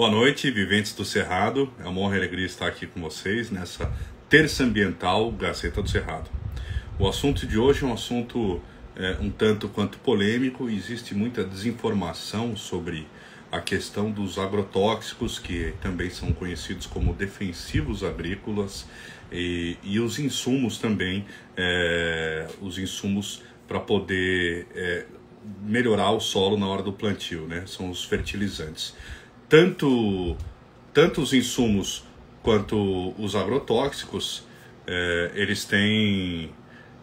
Boa noite, viventes do Cerrado. É uma honra e alegria estar aqui com vocês nessa terça ambiental Gazeta do Cerrado. O assunto de hoje é um assunto é, um tanto quanto polêmico. Existe muita desinformação sobre a questão dos agrotóxicos, que também são conhecidos como defensivos agrícolas, e, e os insumos também, é, os insumos para poder é, melhorar o solo na hora do plantio, né? São os fertilizantes. Tanto, tanto os insumos quanto os agrotóxicos, é, eles têm,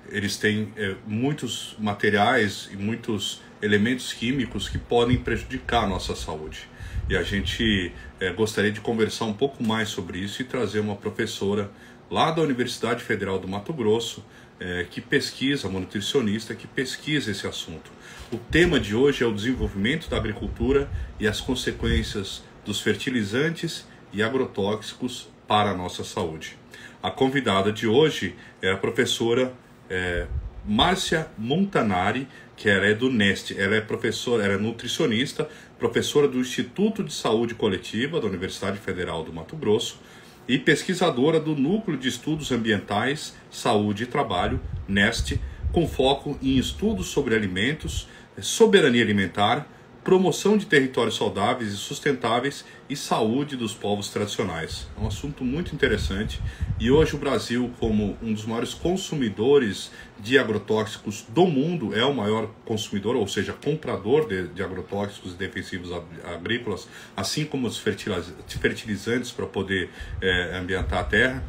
eles têm é, muitos materiais e muitos elementos químicos que podem prejudicar a nossa saúde. E a gente é, gostaria de conversar um pouco mais sobre isso e trazer uma professora lá da Universidade Federal do Mato Grosso é, que pesquisa, uma nutricionista que pesquisa esse assunto. O tema de hoje é o desenvolvimento da agricultura e as consequências dos fertilizantes e agrotóxicos para a nossa saúde. A convidada de hoje é a professora é, Márcia Montanari, que ela é do NEST. Ela é professora, ela é nutricionista, professora do Instituto de Saúde Coletiva da Universidade Federal do Mato Grosso e pesquisadora do Núcleo de Estudos Ambientais, Saúde e Trabalho, NEST, com foco em estudos sobre alimentos, soberania alimentar, promoção de territórios saudáveis e sustentáveis e saúde dos povos tradicionais. É um assunto muito interessante e hoje o Brasil, como um dos maiores consumidores de agrotóxicos do mundo, é o maior consumidor, ou seja, comprador de, de agrotóxicos e defensivos agrícolas, assim como os fertilizantes para poder é, ambientar a terra.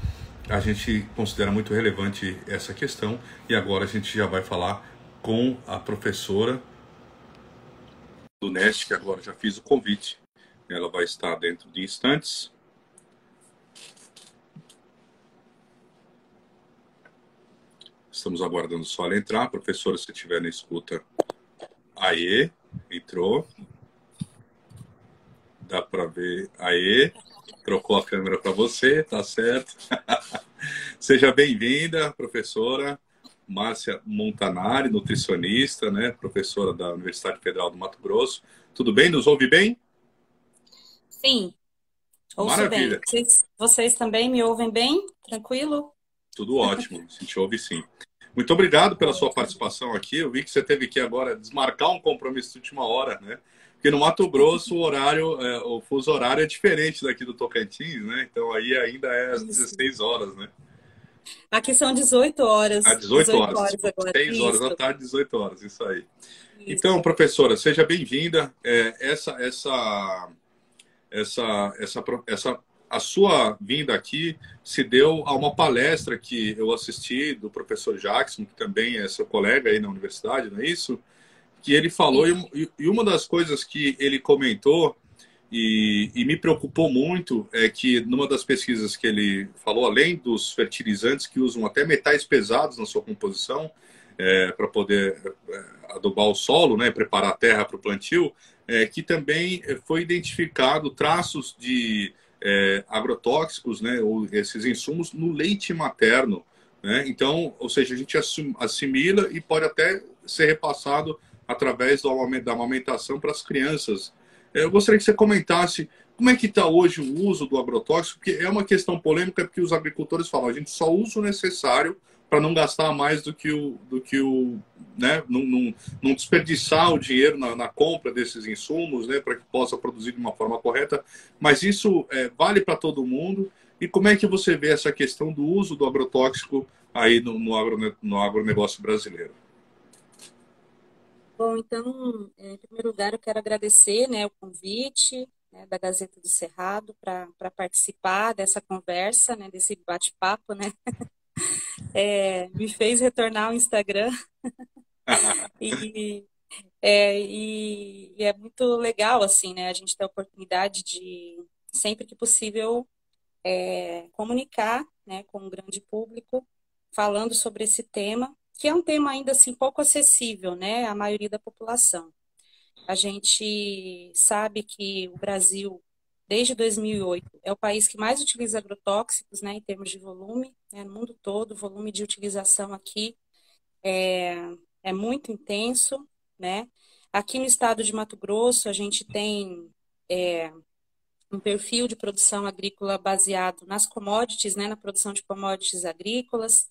A gente considera muito relevante essa questão e agora a gente já vai falar com a professora do Nest, que agora já fiz o convite. Ela vai estar dentro de instantes. Estamos aguardando só ela entrar. Professora, se estiver na escuta. Aê, entrou. Dá para ver. Aê, trocou a câmera para você, tá certo. Seja bem-vinda, professora. Márcia Montanari, nutricionista, né, professora da Universidade Federal do Mato Grosso. Tudo bem? Nos ouve bem? Sim. Ouço Maravilha. bem. Vocês, vocês também me ouvem bem? Tranquilo? Tudo ótimo. A gente ouve sim. Muito obrigado pela sua participação aqui. Eu vi que você teve que agora desmarcar um compromisso de última hora, né? Porque no Mato Grosso o horário, é, o fuso horário é diferente daqui do Tocantins, né? Então aí ainda é às 16 horas, né? Aqui são 18 horas. Ah, 18, 18 horas. horas agora. 6 horas da tarde, 18 horas, isso aí. Isso. Então, professora, seja bem-vinda. É, essa, essa, essa, essa, essa, a sua vinda aqui se deu a uma palestra que eu assisti do professor Jackson, que também é seu colega aí na universidade, não é isso? Que ele falou, e, e uma das coisas que ele comentou e, e, me preocupou muito é que numa das pesquisas que ele falou, além dos fertilizantes que usam até metais pesados na sua composição é, para poder é, adubar o solo, né, preparar a terra para o plantio, é, que também foi identificado traços de é, agrotóxicos, né, ou esses insumos no leite materno. Né? Então, ou seja, a gente assimila e pode até ser repassado através da amamentação para as crianças eu gostaria que você comentasse como é que está hoje o uso do agrotóxico, porque é uma questão polêmica, porque os agricultores falam, a gente só usa o necessário para não gastar mais do que o, do que o né, não, não, não desperdiçar o dinheiro na, na, compra desses insumos, né, para que possa produzir de uma forma correta. Mas isso é, vale para todo mundo. E como é que você vê essa questão do uso do agrotóxico aí no, no, agro, no agronegócio brasileiro? Bom, então, é, em primeiro lugar, eu quero agradecer né, o convite né, da Gazeta do Cerrado para participar dessa conversa, né, desse bate-papo, né? É, me fez retornar ao Instagram. e, é, e, e, é muito legal, assim, né? A gente ter a oportunidade de, sempre que possível, é, comunicar né, com o grande público, falando sobre esse tema que é um tema ainda assim pouco acessível, né, à maioria da população. A gente sabe que o Brasil, desde 2008, é o país que mais utiliza agrotóxicos, né, em termos de volume, né, no mundo todo, o volume de utilização aqui é, é muito intenso, né. Aqui no estado de Mato Grosso, a gente tem é, um perfil de produção agrícola baseado nas commodities, né, na produção de commodities agrícolas,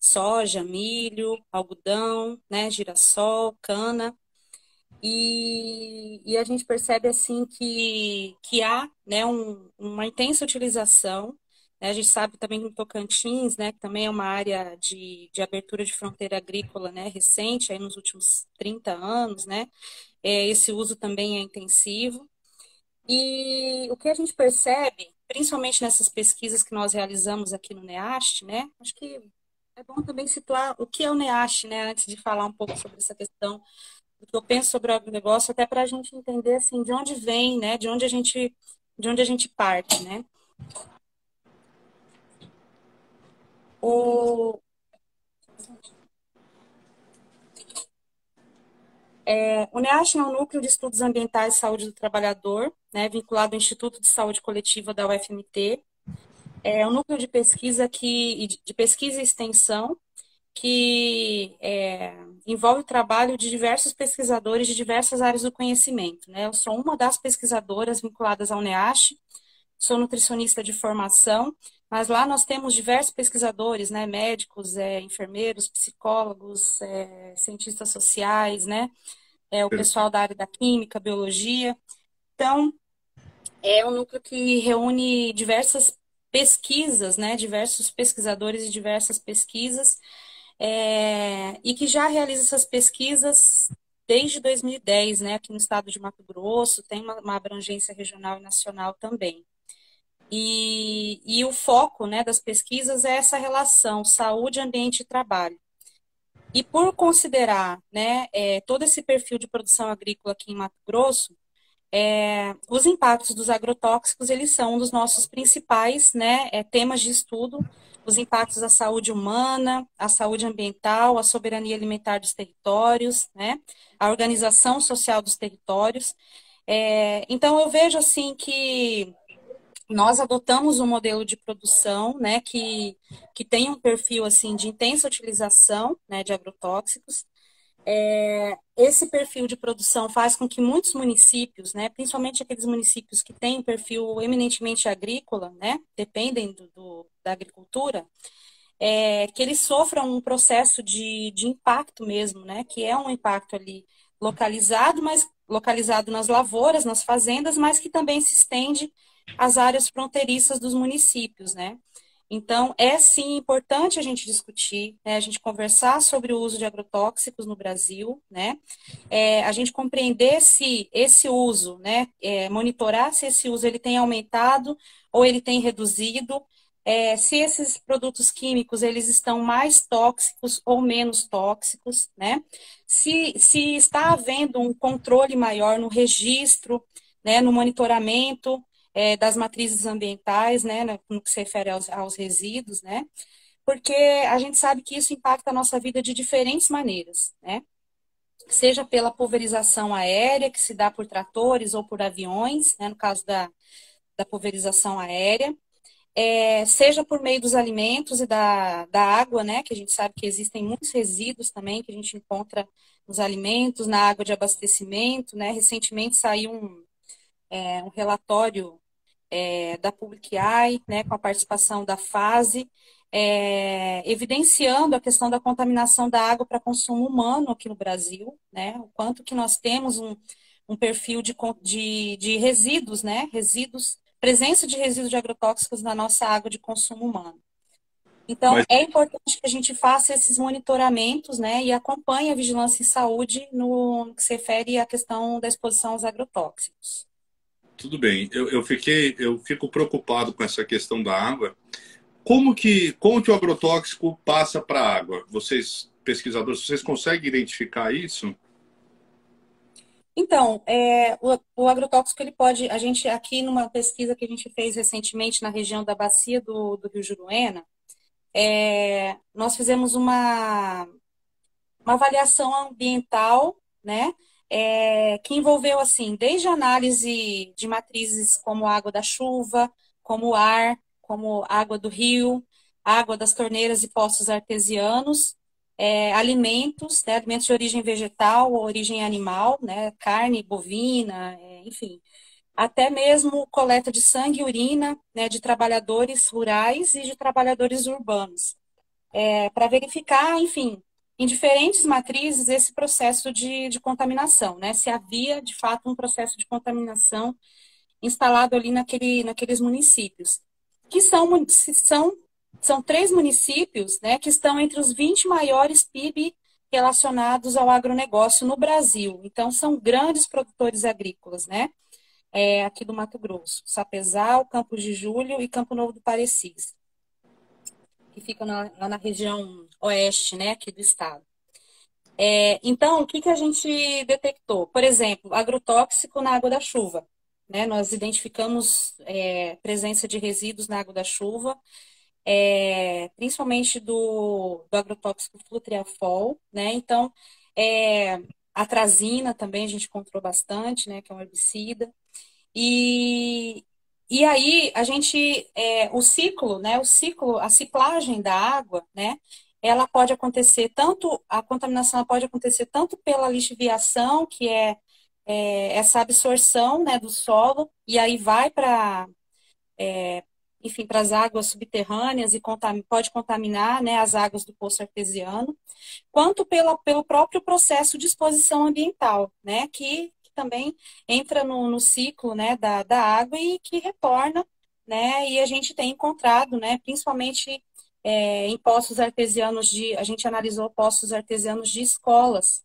soja, milho, algodão, né, girassol, cana. E, e a gente percebe assim que, que há né, um, uma intensa utilização. Né, a gente sabe também no Tocantins, né, que também é uma área de, de abertura de fronteira agrícola né, recente, aí nos últimos 30 anos, né, é, esse uso também é intensivo. E o que a gente percebe, principalmente nessas pesquisas que nós realizamos aqui no NEAST, né? Acho que é bom também situar o que é o NEAST, né? Antes de falar um pouco sobre essa questão do que eu penso sobre o agronegócio, até para a gente entender assim de onde vem, né? De onde a gente, de onde a gente parte, né? O, É, o NEASH é um núcleo de estudos ambientais e saúde do trabalhador, né, vinculado ao Instituto de Saúde Coletiva da UFMT. É um núcleo de pesquisa que, de pesquisa e extensão que é, envolve o trabalho de diversos pesquisadores de diversas áreas do conhecimento. Né? Eu sou uma das pesquisadoras vinculadas ao NEASH, sou nutricionista de formação, mas lá nós temos diversos pesquisadores, né, médicos, é, enfermeiros, psicólogos, é, cientistas sociais, né, é, o pessoal da área da química, biologia. Então, é um núcleo que reúne diversas pesquisas, né, diversos pesquisadores e diversas pesquisas, é, e que já realiza essas pesquisas desde 2010, né, aqui no estado de Mato Grosso, tem uma, uma abrangência regional e nacional também. E, e o foco né, das pesquisas é essa relação saúde, ambiente e trabalho. E por considerar né, é, todo esse perfil de produção agrícola aqui em Mato Grosso, é, os impactos dos agrotóxicos eles são um dos nossos principais né, é, temas de estudo, os impactos à saúde humana, à saúde ambiental, à soberania alimentar dos territórios, né, à organização social dos territórios. É, então eu vejo assim que nós adotamos um modelo de produção, né, que, que tem um perfil, assim, de intensa utilização, né, de agrotóxicos. É, esse perfil de produção faz com que muitos municípios, né, principalmente aqueles municípios que têm perfil eminentemente agrícola, né, dependem do, do da agricultura, é, que eles sofram um processo de, de impacto mesmo, né, que é um impacto ali localizado, mas localizado nas lavouras, nas fazendas, mas que também se estende as áreas fronteiriças dos municípios, né? Então, é sim importante a gente discutir, né, a gente conversar sobre o uso de agrotóxicos no Brasil, né, é, a gente compreender se esse uso, né, é, monitorar se esse uso ele tem aumentado ou ele tem reduzido, é, se esses produtos químicos eles estão mais tóxicos ou menos tóxicos, né, se, se está havendo um controle maior no registro, né, no monitoramento é, das matrizes ambientais, né, no que se refere aos, aos resíduos, né, porque a gente sabe que isso impacta a nossa vida de diferentes maneiras, né, seja pela pulverização aérea, que se dá por tratores ou por aviões, né, no caso da, da pulverização aérea, é, seja por meio dos alimentos e da, da água, né, que a gente sabe que existem muitos resíduos também que a gente encontra nos alimentos, na água de abastecimento, né, recentemente saiu um, é, um relatório é, da Public Eye, né, com a participação da FASE, é, evidenciando a questão da contaminação da água para consumo humano aqui no Brasil, né, o quanto que nós temos um, um perfil de, de, de resíduos, né, resíduos, presença de resíduos de agrotóxicos na nossa água de consumo humano. Então, Mas... é importante que a gente faça esses monitoramentos, né, e acompanhe a vigilância em saúde no que se refere à questão da exposição aos agrotóxicos tudo bem. Eu, eu, fiquei, eu fico preocupado com essa questão da água. Como que, como que o agrotóxico passa para a água? Vocês, pesquisadores, vocês conseguem identificar isso? Então, é, o, o, agrotóxico ele pode, a gente aqui numa pesquisa que a gente fez recentemente na região da bacia do, do Rio Juruena, é, nós fizemos uma, uma avaliação ambiental, né, é, que envolveu assim desde análise de matrizes como água da chuva, como ar, como água do rio, água das torneiras e poços artesianos, é, alimentos, né, alimentos de origem vegetal ou origem animal, né, carne bovina, é, enfim, até mesmo coleta de sangue e urina né, de trabalhadores rurais e de trabalhadores urbanos, é, para verificar, enfim, em diferentes matrizes esse processo de, de contaminação, né? Se havia, de fato, um processo de contaminação instalado ali naquele, naqueles municípios, que são, são, são três municípios né, que estão entre os 20 maiores PIB relacionados ao agronegócio no Brasil. Então, são grandes produtores agrícolas, né? É, aqui do Mato Grosso. Sapezal, Campos de Julho e Campo Novo do Parecis. Que ficam na, lá na região oeste, né, aqui do estado. É, então, o que, que a gente detectou? Por exemplo, agrotóxico na água da chuva. Né? Nós identificamos é, presença de resíduos na água da chuva, é, principalmente do, do agrotóxico flutriafol, né? Então, é, atrazina também a gente encontrou bastante, né? Que é um herbicida. E, e aí a gente, é, o ciclo, né? O ciclo, a ciclagem da água, né? Ela pode acontecer tanto, a contaminação pode acontecer tanto pela lixiviação, que é é, essa absorção né, do solo e aí vai para é, enfim para as águas subterrâneas e contam, pode contaminar né, as águas do poço artesiano, quanto pela, pelo próprio processo de exposição ambiental, né, que, também entra no, no ciclo né, da, da água e que retorna, né, e a gente tem encontrado, né, principalmente é, em poços artesianos de, a gente analisou poços artesianos de escolas,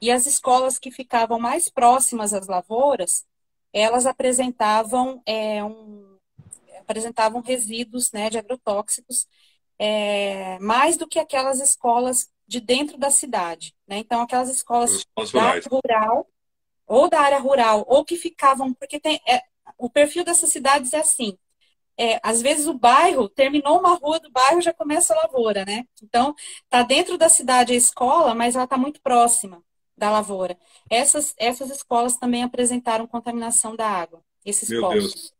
e as escolas que ficavam mais próximas às lavouras, elas apresentavam, é, um, apresentavam resíduos né, de agrotóxicos é, mais do que aquelas escolas de dentro da cidade. Né? Então, aquelas escolas rural, ou da área rural, ou que ficavam, porque tem, é, o perfil dessas cidades é assim. É, às vezes o bairro, terminou uma rua do bairro, já começa a lavoura, né? Então, tá dentro da cidade a escola, mas ela está muito próxima da lavoura. Essas, essas escolas também apresentaram contaminação da água, esses Meu poços. Deus.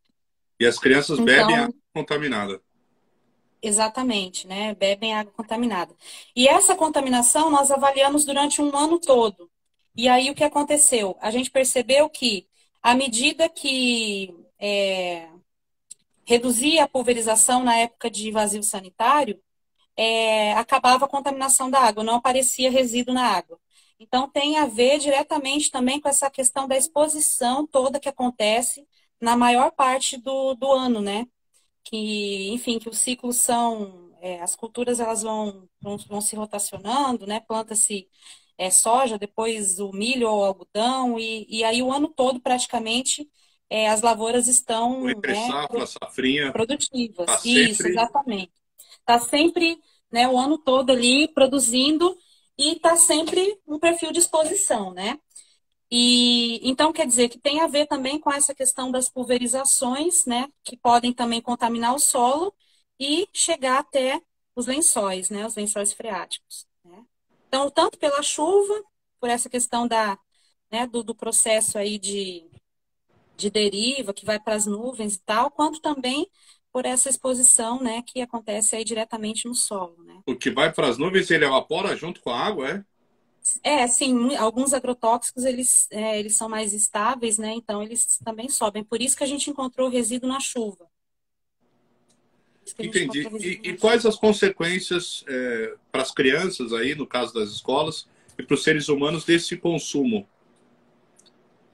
E as crianças então, bebem água contaminada. Exatamente, né? Bebem água contaminada. E essa contaminação nós avaliamos durante um ano todo. E aí o que aconteceu? A gente percebeu que, à medida que é, reduzia a pulverização na época de vazio sanitário, é, acabava a contaminação da água, não aparecia resíduo na água. Então, tem a ver diretamente também com essa questão da exposição toda que acontece na maior parte do, do ano, né? Que, enfim, que os ciclos são, é, as culturas elas vão, vão, vão se rotacionando, né? Planta-se é, soja, depois o milho ou algodão, e, e aí o ano todo praticamente é, as lavouras estão né, safra, safrinha, produtivas. Tá Isso, sempre... exatamente. Está sempre né, o ano todo ali produzindo e está sempre um perfil de exposição, né? E então quer dizer que tem a ver também com essa questão das pulverizações, né, que podem também contaminar o solo e chegar até os lençóis, né, os lençóis freáticos. Então, tanto pela chuva, por essa questão da, né, do, do processo aí de, de deriva que vai para as nuvens e tal, quanto também por essa exposição, né, que acontece aí diretamente no solo, né? O que vai para as nuvens ele evapora junto com a água, é? É, sim, alguns agrotóxicos eles, é, eles são mais estáveis, né? Então eles também sobem. Por isso que a gente encontrou resíduo na chuva. Entendi. E, e quais as consequências é, para as crianças aí, no caso das escolas, e para os seres humanos desse consumo?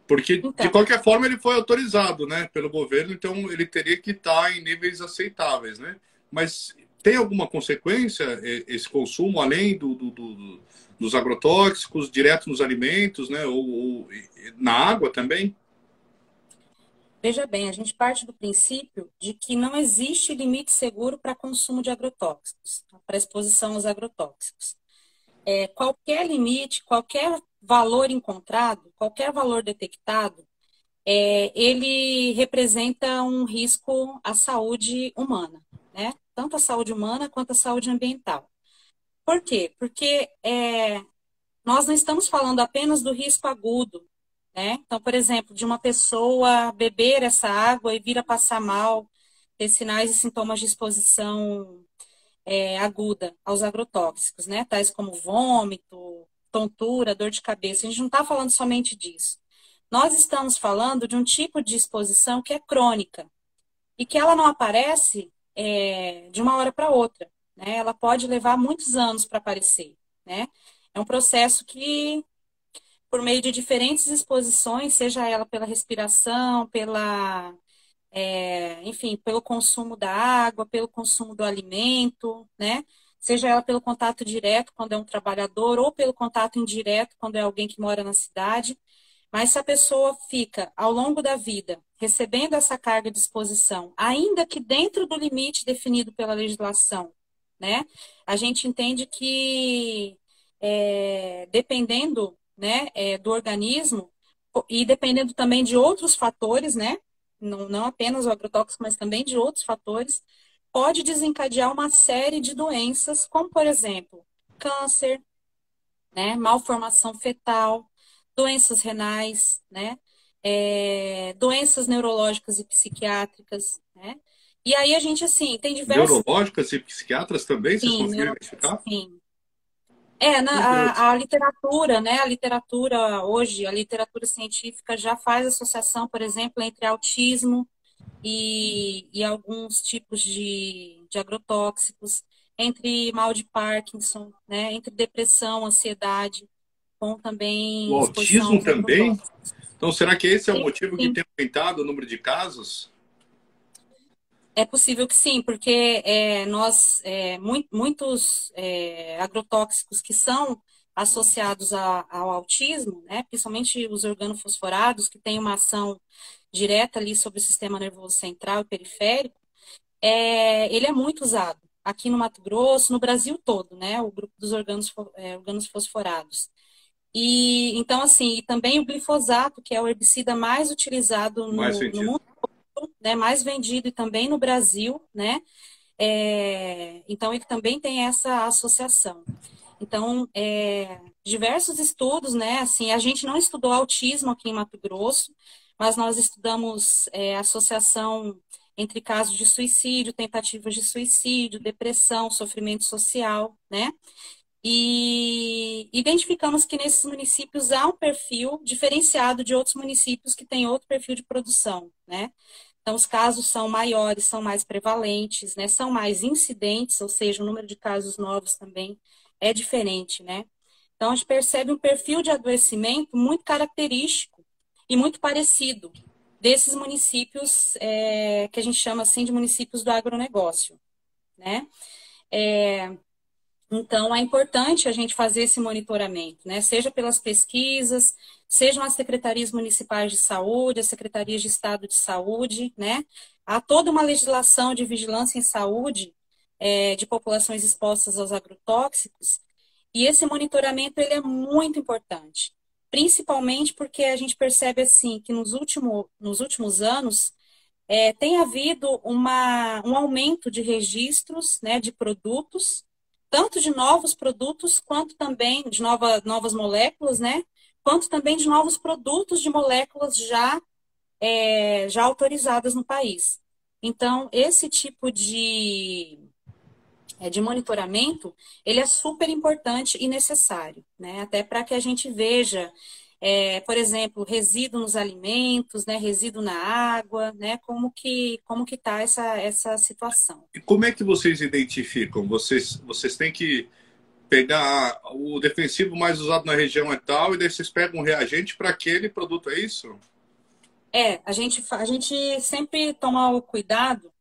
Porque, então, de qualquer forma, ele foi autorizado né, pelo governo, então ele teria que estar em níveis aceitáveis. Né? Mas tem alguma consequência esse consumo, além do, do, do dos agrotóxicos, direto nos alimentos, né, ou, ou na água também? Veja bem, a gente parte do princípio de que não existe limite seguro para consumo de agrotóxicos, para exposição aos agrotóxicos. É, qualquer limite, qualquer valor encontrado, qualquer valor detectado, é, ele representa um risco à saúde humana, né? Tanto a saúde humana quanto a saúde ambiental. Por quê? Porque é, nós não estamos falando apenas do risco agudo, né? Então, por exemplo, de uma pessoa beber essa água e vir a passar mal, ter sinais e sintomas de exposição é, aguda aos agrotóxicos, né? Tais como vômito, tontura, dor de cabeça. A gente não está falando somente disso. nós estamos falando de um tipo de exposição que é crônica e que ela não aparece é, de uma hora para outra. Né? Ela pode levar muitos anos para aparecer. Né? É um processo que, por meio de diferentes exposições, seja ela pela respiração, pela é, enfim, pelo consumo da água, pelo consumo do alimento, né? Seja ela pelo contato direto, quando é um trabalhador, ou pelo contato indireto, quando é alguém que mora na cidade. Mas se a pessoa fica, ao longo da vida, recebendo essa carga de exposição, ainda que dentro do limite definido pela legislação, né? A gente entende que, é, dependendo né, é, do organismo, e dependendo também de outros fatores, né? não, não apenas o agrotóxico, mas também de outros fatores, pode desencadear uma série de doenças, como, por exemplo, câncer, né, malformação fetal, doenças renais, né, é, doenças neurológicas e psiquiátricas, né? E aí a gente, assim, tem diversas... Neurológicas e psiquiatras também, sim, vocês conseguiram identificar? Sim, é, na, a, a, literatura, né? A literatura hoje, a literatura científica já faz associação, por exemplo, entre autismo e, e alguns tipos de, de agrotóxicos, entre mal de Parkinson, né? Entre depressão, ansiedade, com também. O autismo também? Então, será que esse é o motivo que tem aumentado o número de casos? É possível que sim, porque é, nós, é, muitos é, agrotóxicos que são associados a, ao autismo, né, principalmente os organofosforados, que têm uma ação direta ali sobre o sistema nervoso central e periférico, é, ele é muito usado aqui no Mato Grosso, no Brasil todo, né, o grupo dos organos, é, organos fosforados. E então assim, e também o glifosato, que é o herbicida mais utilizado no, mais no mundo né, mais vendido e também no Brasil, né? É, então ele também tem essa associação. Então, é, diversos estudos, né? Assim, a gente não estudou autismo aqui em Mato Grosso, mas nós estudamos é, associação entre casos de suicídio, tentativas de suicídio, depressão, sofrimento social, né? E identificamos que nesses municípios há um perfil diferenciado de outros municípios que têm outro perfil de produção, né? Então, os casos são maiores, são mais prevalentes, né? São mais incidentes, ou seja, o número de casos novos também é diferente, né? Então, a gente percebe um perfil de adoecimento muito característico e muito parecido desses municípios é, que a gente chama assim de municípios do agronegócio, né? É, então, é importante a gente fazer esse monitoramento, né? Seja pelas pesquisas, sejam as secretarias municipais de saúde, as secretarias de Estado de saúde, né? Há toda uma legislação de vigilância em saúde é, de populações expostas aos agrotóxicos, e esse monitoramento ele é muito importante, principalmente porque a gente percebe assim que nos, último, nos últimos anos é, tem havido uma, um aumento de registros né, de produtos tanto de novos produtos quanto também de nova, novas moléculas, né? Quanto também de novos produtos de moléculas já, é, já autorizadas no país. Então, esse tipo de, é, de monitoramento, ele é super importante e necessário, né? Até para que a gente veja é, por exemplo, resíduo nos alimentos, né, resíduo na água, né, como que como que está essa, essa situação. E como é que vocês identificam? Vocês, vocês têm que pegar o defensivo mais usado na região é tal, e daí vocês pegam um reagente para aquele produto, é isso? É, a gente, a gente sempre toma o cuidado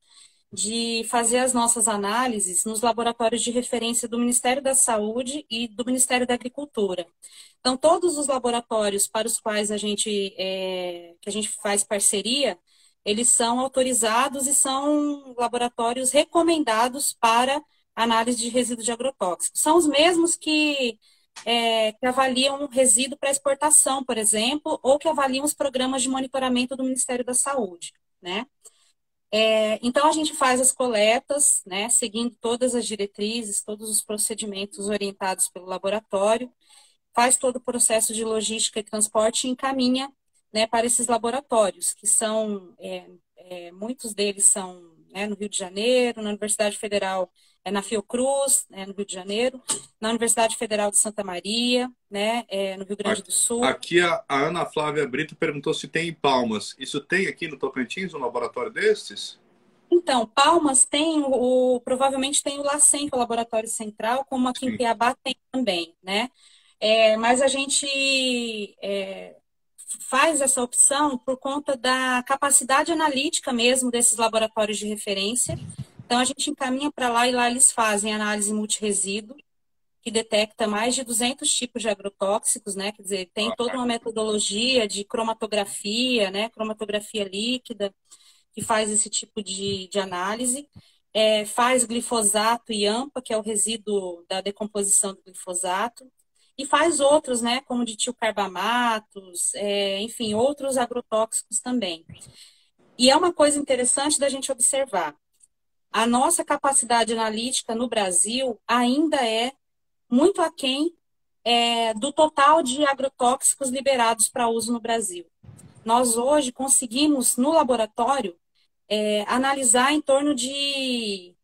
de fazer as nossas análises nos laboratórios de referência do Ministério da Saúde e do Ministério da Agricultura. Então, todos os laboratórios para os quais a gente, é, que a gente faz parceria, eles são autorizados e são laboratórios recomendados para análise de resíduos de agrotóxicos. São os mesmos que, é, que avaliam resíduo para exportação, por exemplo, ou que avaliam os programas de monitoramento do Ministério da Saúde, né? É, então, a gente faz as coletas, né, seguindo todas as diretrizes, todos os procedimentos orientados pelo laboratório, faz todo o processo de logística e transporte e encaminha né, para esses laboratórios, que são, é, é, muitos deles são né, no Rio de Janeiro, na Universidade Federal, é, na Fiocruz, né, no Rio de Janeiro, na Universidade Federal de Santa Maria, né, é, no Rio Grande do Sul. Aqui a, a, Ana Flávia Brito perguntou se tem em Palmas. Isso tem aqui no Tocantins um laboratório desses? Então, Palmas tem o, provavelmente tem o LACEN, que é o Laboratório Central, como aqui Sim. em Cuiabá tem também, né? É, mas a gente é, faz essa opção por conta da capacidade analítica mesmo desses laboratórios de referência. Então, a gente encaminha para lá e lá eles fazem análise multiresíduo, que detecta mais de 200 tipos de agrotóxicos, né? Quer dizer, tem toda uma metodologia de cromatografia, né? Cromatografia líquida, que faz esse tipo de, de análise. É, faz glifosato e AMPA, que é o resíduo da decomposição do glifosato e faz outros, né, como de tilcarbamatos, é, enfim, outros agrotóxicos também. E é uma coisa interessante da gente observar. A nossa capacidade analítica no Brasil ainda é muito aquém é, do total de agrotóxicos liberados para uso no Brasil. Nós hoje conseguimos, no laboratório, é, analisar em torno de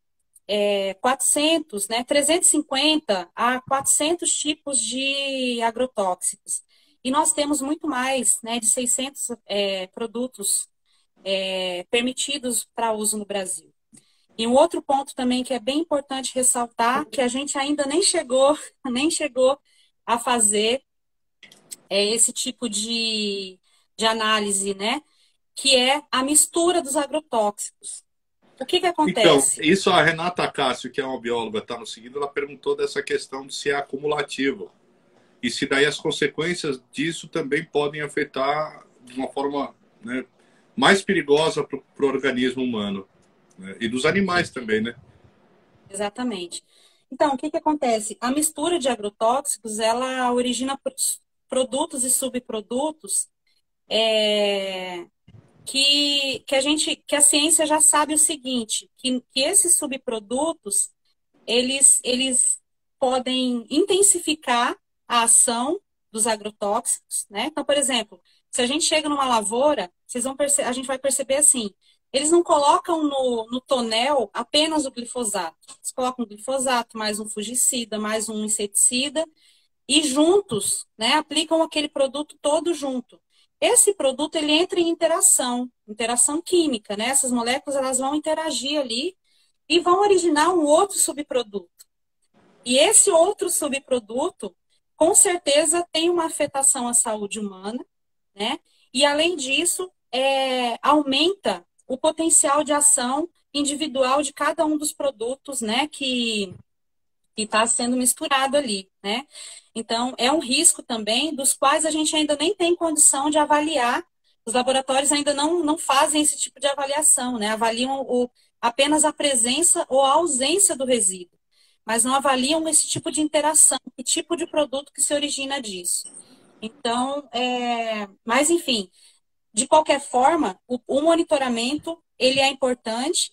é, 400, né, 350 a 400 tipos de agrotóxicos. E nós temos muito mais, né, de 600 é, produtos é, permitidos para uso no Brasil. E um outro ponto também que é bem importante ressaltar, que a gente ainda nem chegou, nem chegou a fazer é esse tipo de, de análise, né? Que é a mistura dos agrotóxicos. O que, que acontece? Então, isso a Renata Cássio, que é uma bióloga, está no seguindo, ela perguntou dessa questão de se é acumulativo. E se daí as consequências disso também podem afetar de uma forma né, mais perigosa para o organismo humano. Né? E dos animais também, né? Exatamente. Então, o que, que acontece? A mistura de agrotóxicos, ela origina produtos e subprodutos é, que, que a gente, que a ciência já sabe o seguinte, que, que esses subprodutos eles, eles podem intensificar a ação dos agrotóxicos, né? Então, por exemplo, se a gente chega numa lavoura, vocês vão a gente vai perceber assim, eles não colocam no, no tonel apenas o glifosato. Eles colocam o glifosato, mais um fungicida, mais um inseticida, e juntos, né, aplicam aquele produto todo junto. Esse produto ele entra em interação, interação química, né? Essas moléculas elas vão interagir ali e vão originar um outro subproduto. E esse outro subproduto, com certeza, tem uma afetação à saúde humana, né? E além disso, é, aumenta o potencial de ação individual de cada um dos produtos, né? Que que está sendo misturado ali, né? Então, é um risco também dos quais a gente ainda nem tem condição de avaliar. Os laboratórios ainda não, não fazem esse tipo de avaliação, né? Avaliam o, apenas a presença ou a ausência do resíduo, mas não avaliam esse tipo de interação, que tipo de produto que se origina disso. Então, é... mas enfim, de qualquer forma, o, o monitoramento ele é importante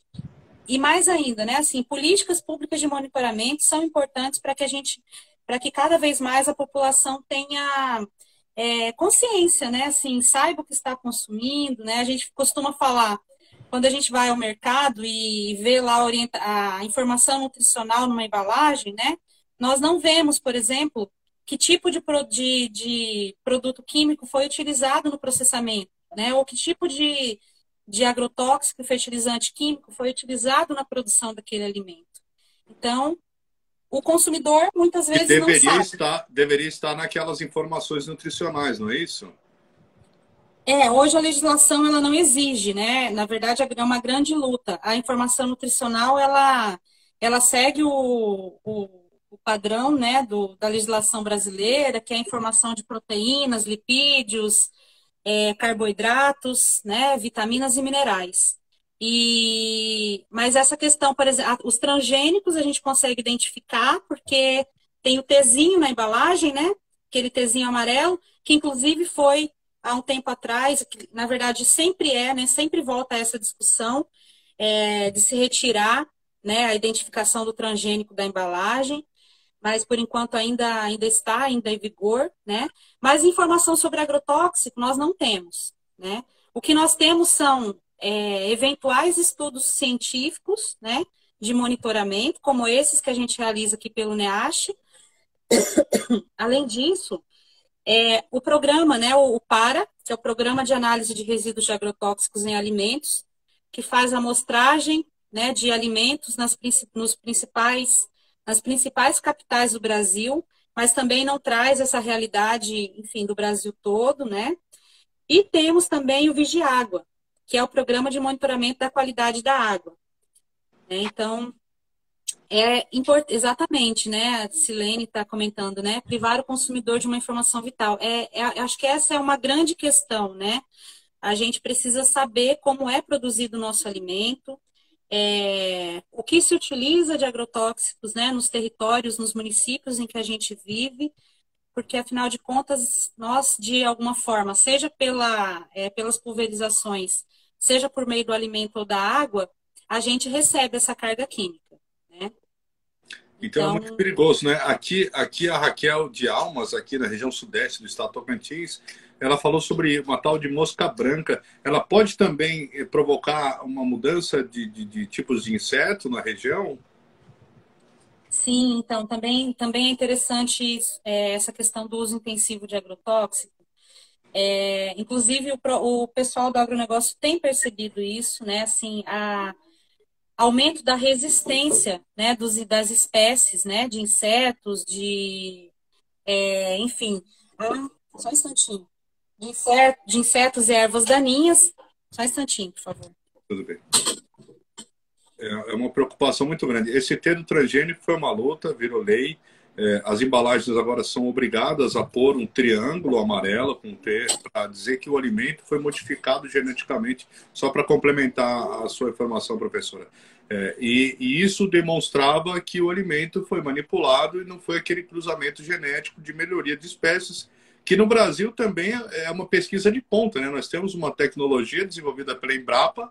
e mais ainda, né, assim, políticas públicas de monitoramento são importantes para que a gente, para que cada vez mais a população tenha é, consciência, né, assim, saiba o que está consumindo, né, a gente costuma falar, quando a gente vai ao mercado e vê lá a, a informação nutricional numa embalagem, né, nós não vemos, por exemplo, que tipo de, de, de produto químico foi utilizado no processamento, né, ou que tipo de de agrotóxico e fertilizante químico foi utilizado na produção daquele alimento. Então, o consumidor muitas vezes deveria não sabe. Estar, deveria estar naquelas informações nutricionais, não é isso? É, hoje a legislação ela não exige, né? Na verdade, é uma grande luta. A informação nutricional ela, ela segue o, o, o padrão né, do, da legislação brasileira, que é a informação de proteínas, lipídios, é, carboidratos, né, vitaminas e minerais. E, mas essa questão, por exemplo, os transgênicos a gente consegue identificar porque tem o Tzinho na embalagem, né? Aquele Tzinho amarelo, que inclusive foi há um tempo atrás, que, na verdade sempre é, né? Sempre volta a essa discussão é, de se retirar né, a identificação do transgênico da embalagem. Mas por enquanto ainda, ainda está ainda em vigor, né? Mas informação sobre agrotóxico nós não temos, né? O que nós temos são é, eventuais estudos científicos, né? De monitoramento, como esses que a gente realiza aqui pelo NEASH. Além disso, é, o programa, né, o, o PARA, que é o Programa de Análise de Resíduos de Agrotóxicos em Alimentos, que faz a amostragem né, de alimentos nas, nos principais, nas principais capitais do Brasil, mas também não traz essa realidade, enfim, do Brasil todo, né? E temos também o Vigiágua, que é o programa de monitoramento da qualidade da água. Né? Então, é exatamente, né? A Silene está comentando, né? Privar o consumidor de uma informação vital. É, é, acho que essa é uma grande questão, né? A gente precisa saber como é produzido o nosso alimento, é, o que se utiliza de agrotóxicos né, nos territórios, nos municípios em que a gente vive, porque afinal de contas, nós, de alguma forma, seja pela, é, pelas pulverizações, seja por meio do alimento ou da água, a gente recebe essa carga química. Então, então é muito então perigoso, né? Aqui, aqui a Raquel de Almas, aqui na região sudeste do estado de Tocantins, ela falou sobre uma tal de mosca branca. Ela pode também eh, provocar uma mudança de, de, de tipos de inseto na região? Sim, então também, também é interessante é, essa questão do uso intensivo de agrotóxico. É, inclusive o, o, pessoal do agronegócio tem percebido isso, né? Assim, a aumento da resistência, né, dos, das espécies, né, de insetos, de, é, enfim. Ah, só um instantinho de, insetos, de insetos e ervas daninhas. Só um instantinho, por favor. Tudo bem. É, é uma preocupação muito grande. Esse termo transgênico foi uma luta, virou lei. É, as embalagens agora são obrigadas a pôr um triângulo amarelo com T para dizer que o alimento foi modificado geneticamente, só para complementar a sua informação, professora. É, e, e, isso demonstrava que o alimento foi manipulado e não foi aquele cruzamento genético de melhoria de espécies que no Brasil também é uma pesquisa de ponta, né? Nós temos uma tecnologia desenvolvida pela Embrapa,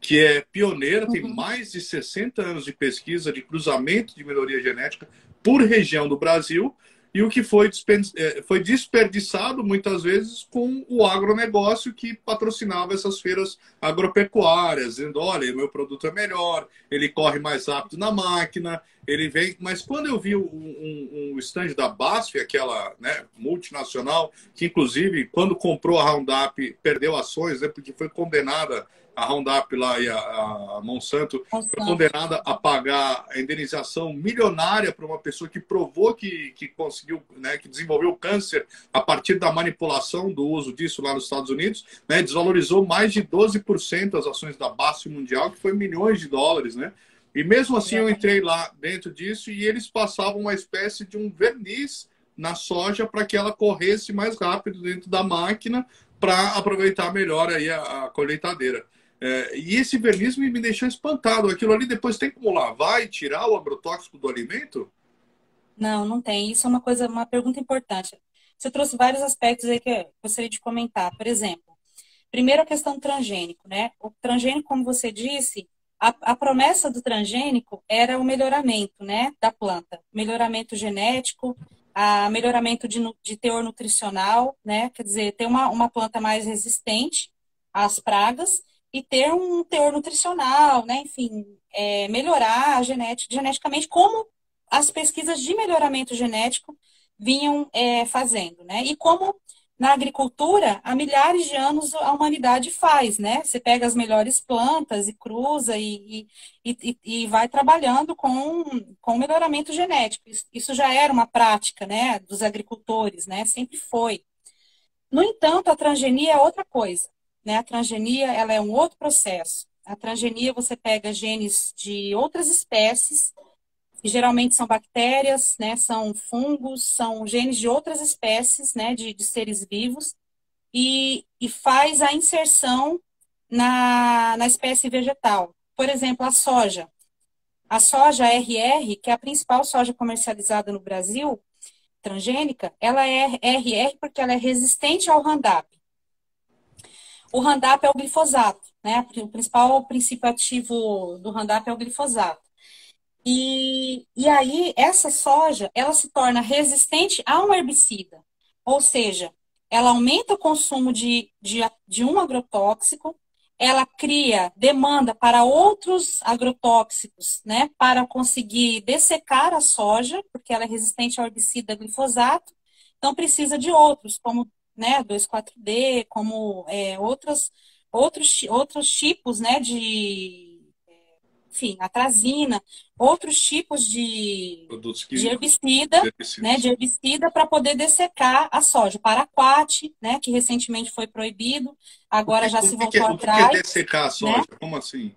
que é pioneira, uhum. tem mais de 60 anos de pesquisa de cruzamento de melhoria genética por região do Brasil, e o que foi, é, foi desperdiçado muitas vezes com o agronegócio que patrocinava essas feiras agropecuárias, dizendo: olha, meu produto é melhor, ele corre mais rápido na máquina, ele vem. Mas quando eu vi um, um, um da BASF, aquela né, multinacional, que inclusive, quando comprou a Roundup, perdeu ações, né, porque foi condenada a Roundup lá e a, a Monsanto, Monsanto, foi condenada a pagar a indenização milionária para uma pessoa que provou que, que conseguiu, né, que desenvolveu câncer a partir da manipulação do uso disso lá nos Estados Unidos, né, desvalorizou mais de 12% as ações da BASF Mundial, que foi milhões de dólares, né? E mesmo assim eu entrei lá dentro disso e eles passavam uma espécie de um verniz na soja para que ela corresse mais rápido dentro da máquina para aproveitar melhor aí a, a colheitadeira. É, e esse verniz me, me deixou espantado. Aquilo ali depois tem como lavar e tirar o agrotóxico do alimento? Não, não tem. Isso é uma coisa, uma pergunta importante. Você trouxe vários aspectos aí que eu gostaria de comentar. Por exemplo, primeiro a questão transgênico, né? O transgênico, como você disse, a, a promessa do transgênico era o melhoramento, né, da planta, melhoramento genético, a melhoramento de, de teor nutricional, né? Quer dizer, ter uma, uma planta mais resistente às pragas e ter um teor nutricional, né? Enfim, é, melhorar genética, geneticamente, como as pesquisas de melhoramento genético vinham é, fazendo, né? E como na agricultura, há milhares de anos a humanidade faz, né? Você pega as melhores plantas e cruza e, e, e, e vai trabalhando com, com melhoramento genético. Isso já era uma prática, né, dos agricultores, né? Sempre foi. No entanto, a transgenia é outra coisa. Né? A transgenia ela é um outro processo. A transgenia você pega genes de outras espécies, que geralmente são bactérias, né? são fungos, são genes de outras espécies né? de, de seres vivos, e, e faz a inserção na, na espécie vegetal. Por exemplo, a soja. A soja RR, que é a principal soja comercializada no Brasil, transgênica, ela é RR porque ela é resistente ao Roundup. O Roundup é o glifosato, né? O principal princípio ativo do Roundup é o glifosato. E, e aí, essa soja, ela se torna resistente a um herbicida. Ou seja, ela aumenta o consumo de, de, de um agrotóxico, ela cria demanda para outros agrotóxicos, né, para conseguir dessecar a soja, porque ela é resistente ao herbicida glifosato, então precisa de outros, como né, 2,4-D, como é, outras, outros, outros tipos né, de enfim, atrazina, outros tipos de, de herbicida, né, de herbicida para poder dessecar a soja. Paraquat, né, que recentemente foi proibido, agora que, já se voltou que, atrás. O que é dessecar a soja? Né? Como assim?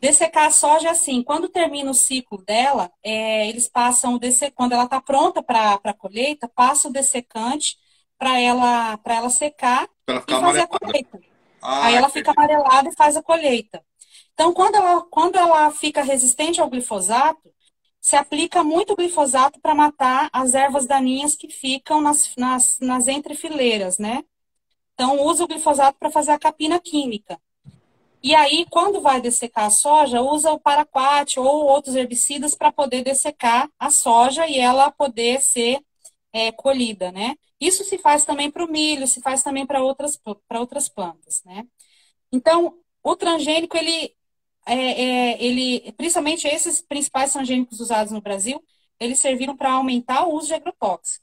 Dessecar a soja é assim, quando termina o ciclo dela, é, eles passam o desse, quando ela está pronta para a colheita, passa o dessecante para ela, ela secar ela e fazer a colheita. Ah, Aí ela fica amarelada e faz a colheita. Então, quando ela, quando ela fica resistente ao glifosato, se aplica muito glifosato para matar as ervas daninhas que ficam nas, nas, nas entrefileiras, né? Então, usa o glifosato para fazer a capina química. E aí, quando vai dessecar a soja, usa o paraquat ou outros herbicidas para poder dessecar a soja e ela poder ser é, colhida, né? Isso se faz também para o milho, se faz também para outras, outras plantas, né? Então, o transgênico, ele, é, é, ele, principalmente esses principais transgênicos usados no Brasil, eles serviram para aumentar o uso de agrotóxicos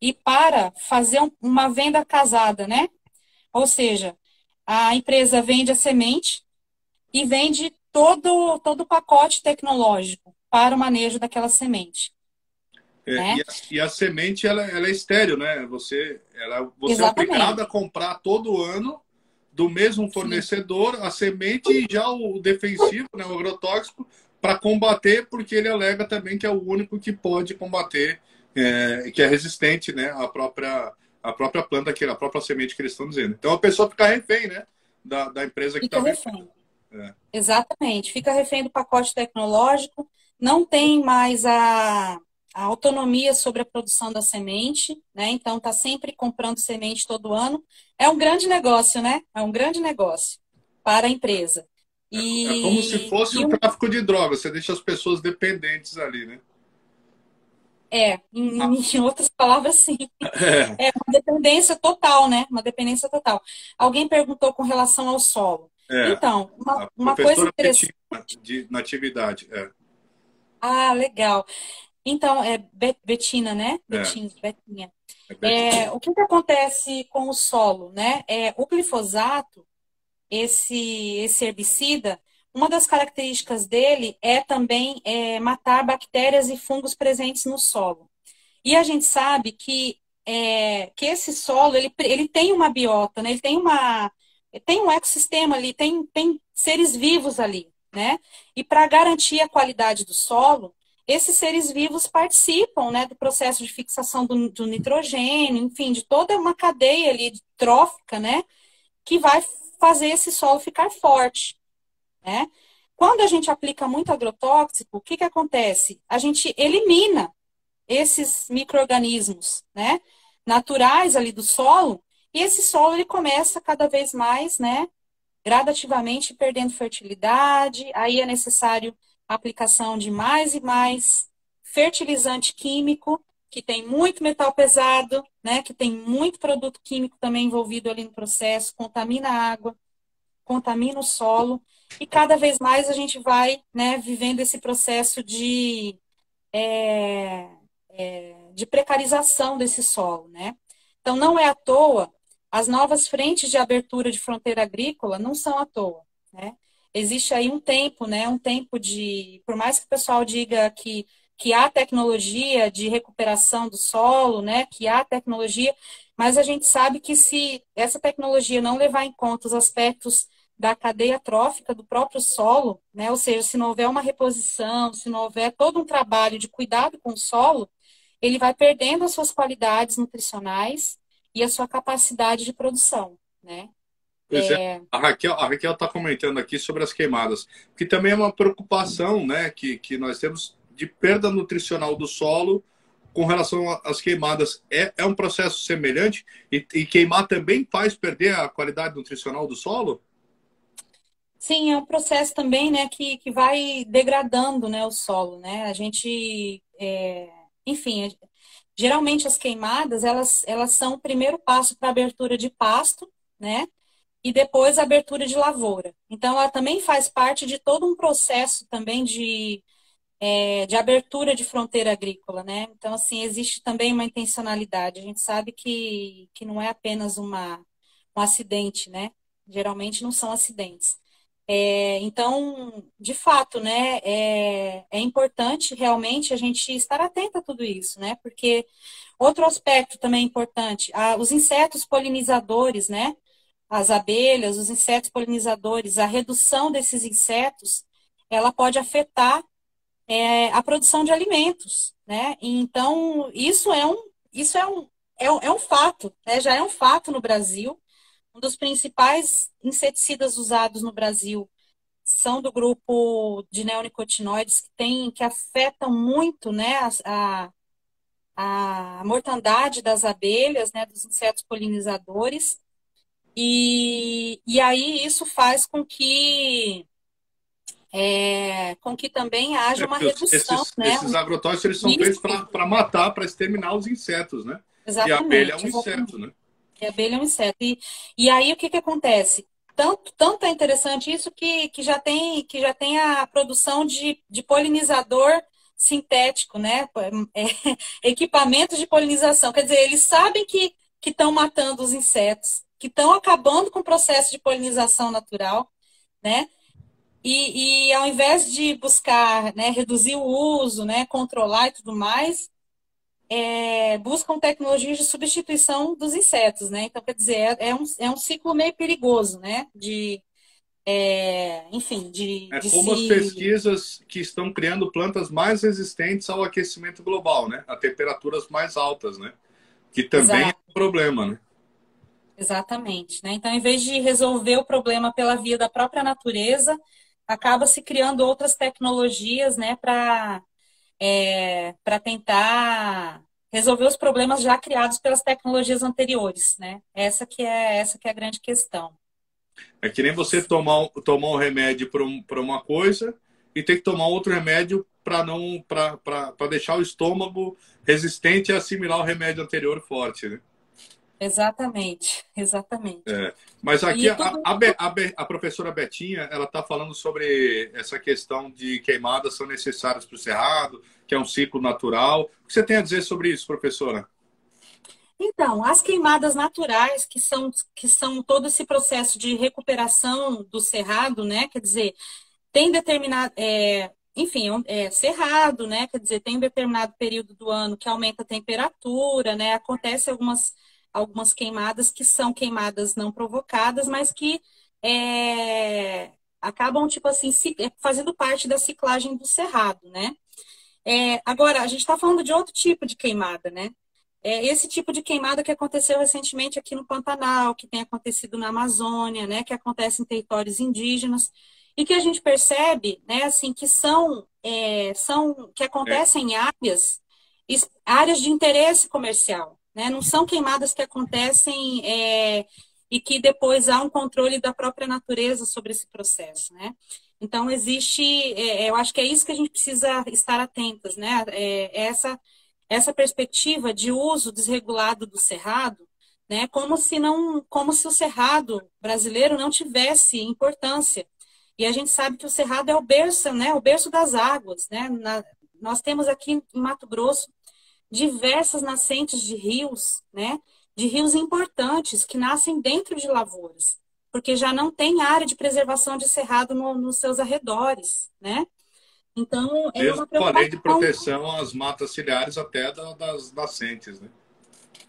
e para fazer um, uma venda casada, né? Ou seja, a empresa vende a semente e vende todo, todo o pacote tecnológico para o manejo daquela semente. É, né? e, a, e, a, semente ela, ela, é estéreo, né? Você, ela, você é obrigado a comprar todo ano do mesmo fornecedor Sim. a semente e já o defensivo, né, o agrotóxico, para combater, porque ele alega também que é o único que pode combater, é, que é resistente né, à, própria, à própria planta, que, à própria semente que eles estão dizendo. Então a pessoa fica refém né, da, da empresa que está refém. É. Exatamente, fica refém do pacote tecnológico, não tem mais a, a autonomia sobre a produção da semente, né? Então está sempre comprando semente todo ano. É um grande negócio, né? É um grande negócio para a empresa. E, é, é como se fosse um tráfico de drogas, você deixa as pessoas dependentes ali, né? É, em, ah. em outras palavras, sim. É. é. uma dependência total, né? Uma dependência total. Alguém perguntou com relação ao solo. É. Então, uma, uma coisa interessante. De natividade, é. Ah, legal. Então, é Betina, né? É. Betinha, Betinha. É, é o que, que, acontece com o solo, né? É, o glifosato, esse, esse herbicida, uma das características dele é também é, matar bactérias e fungos presentes no solo. E a gente sabe que, é, que esse solo, ele, ele tem uma biota, né? Ele tem uma... Tem um ecossistema ali, tem, tem seres vivos ali, né? E para garantir a qualidade do solo, esses seres vivos participam né, do processo de fixação do, do, nitrogênio, enfim, de toda uma cadeia ali trófica, né, que vai fazer esse solo ficar forte. Né? Quando a gente aplica muito agrotóxico, o que, que acontece? A gente elimina esses micro-organismos né, naturais ali do solo, e esse solo ele começa cada vez mais, né, gradativamente perdendo fertilidade, aí é necessário aplicação de mais e mais fertilizante químico, que tem muito metal pesado, né, que tem muito produto químico também envolvido ali no processo, contamina a água, contamina o solo, e cada vez mais a gente vai né, vivendo esse processo de, é, é, de precarização desse solo. Né? Então, não é à toa, as novas frentes de abertura de fronteira agrícola não são à toa. Né? Existe aí um tempo, né? Um tempo de, por mais que o pessoal diga que que há tecnologia de recuperação do solo, né? Que há tecnologia, mas a gente sabe que se essa tecnologia não levar em conta os aspectos da cadeia trófica do próprio solo, né? Ou seja, se não houver uma reposição, se não houver todo um trabalho de cuidado com o solo, ele vai perdendo as suas qualidades nutricionais e a sua capacidade de produção, né? Pois é. é. A Raquel a Raquel está comentando aqui sobre as queimadas, que também é uma preocupação, né, que, que nós temos de perda nutricional do solo com relação às queimadas. É, é um processo semelhante e, e queimar também faz perder a qualidade nutricional do solo? Sim, é um processo também, né, que, que vai degradando, né, o solo, né? A gente, é, enfim, geralmente as queimadas, elas, elas são o primeiro passo para a abertura de pasto, né? E depois a abertura de lavoura. Então, ela também faz parte de todo um processo também de, é, de abertura de fronteira agrícola, né? Então, assim, existe também uma intencionalidade. A gente sabe que, que não é apenas uma, um acidente, né? Geralmente não são acidentes. É, então, de fato, né, é, é, importante realmente a gente estar atento a tudo isso, né? Porque outro aspecto também importante, a, os insetos polinizadores, né? As abelhas, os insetos polinizadores, a redução desses insetos, ela pode afetar é, a produção de alimentos, né? Então, isso é um, isso é um, é um, é um fato, né? Já é um fato no Brasil. Um dos principais inseticidas usados no Brasil são do grupo de neonicotinoides que tem, que afetam muito, né, a, a mortandade das abelhas, né, dos insetos polinizadores. E, e aí isso faz com que é, com que também haja é, uma redução. Esses, né? esses agrotóxicos eles são feitos para matar, para exterminar os insetos, né? Exatamente. E a abelha é um inseto, né? E a abelha é um inseto. E, e aí o que, que acontece? Tanto, tanto é interessante isso que, que, já tem, que já tem a produção de, de polinizador sintético, né? É, equipamentos de polinização. Quer dizer, eles sabem que estão matando os insetos, que estão acabando com o processo de polinização natural, né? E, e ao invés de buscar né, reduzir o uso, né, controlar e tudo mais, é, buscam tecnologias de substituição dos insetos, né? Então, quer dizer, é, é, um, é um ciclo meio perigoso, né? De, é, enfim, de... É de como se... as pesquisas que estão criando plantas mais resistentes ao aquecimento global, né? A temperaturas mais altas, né? Que também Exato. é um problema, né? Exatamente. Né? Então, em vez de resolver o problema pela via da própria natureza, acaba se criando outras tecnologias, né, para é, tentar resolver os problemas já criados pelas tecnologias anteriores, né? Essa que é essa que é a grande questão. É que nem você tomar, tomar um remédio para uma coisa e ter que tomar outro remédio para não para deixar o estômago resistente a assimilar o remédio anterior forte, né? Exatamente, exatamente. É, mas aqui a, a, a, a, professora Betinha, ela está falando sobre essa questão de queimadas são necessárias para o cerrado, que é um ciclo natural. O que você tem a dizer sobre isso, professora? Então, as queimadas naturais, que são, que são todo esse processo de recuperação do cerrado, né? Quer dizer, tem determinado. É, enfim, é cerrado, né? Quer dizer, tem um determinado período do ano que aumenta a temperatura, né? Acontece algumas algumas queimadas que são queimadas não provocadas, mas que é, acabam, tipo assim, é, fazendo parte da ciclagem do cerrado, né? É, agora, a gente está falando de outro tipo de queimada, né? É esse tipo de queimada que aconteceu recentemente aqui no Pantanal, que tem acontecido na Amazônia, né? Que acontece em territórios indígenas e que a gente percebe, né? Assim, que são, é, são que acontecem em áreas, áreas de interesse comercial, né? Não são queimadas que acontecem é, e que depois há um controle da própria natureza sobre esse processo. Né? Então, existe, é, eu acho que é isso que a gente precisa estar atentas, né? É, essa, essa perspectiva de uso desregulado do cerrado, né? Como se não, como se o cerrado brasileiro não tivesse importância. E a gente sabe que o cerrado é o berço, né? O berço das águas, né? Na, nós temos aqui em Mato Grosso diversas nascentes de rios, né? De rios importantes que nascem dentro de lavouras, porque já não tem área de preservação de cerrado no, nos seus arredores, né? Então, é Mesmo uma lei de proteção às matas ciliares até da, das nascentes, né?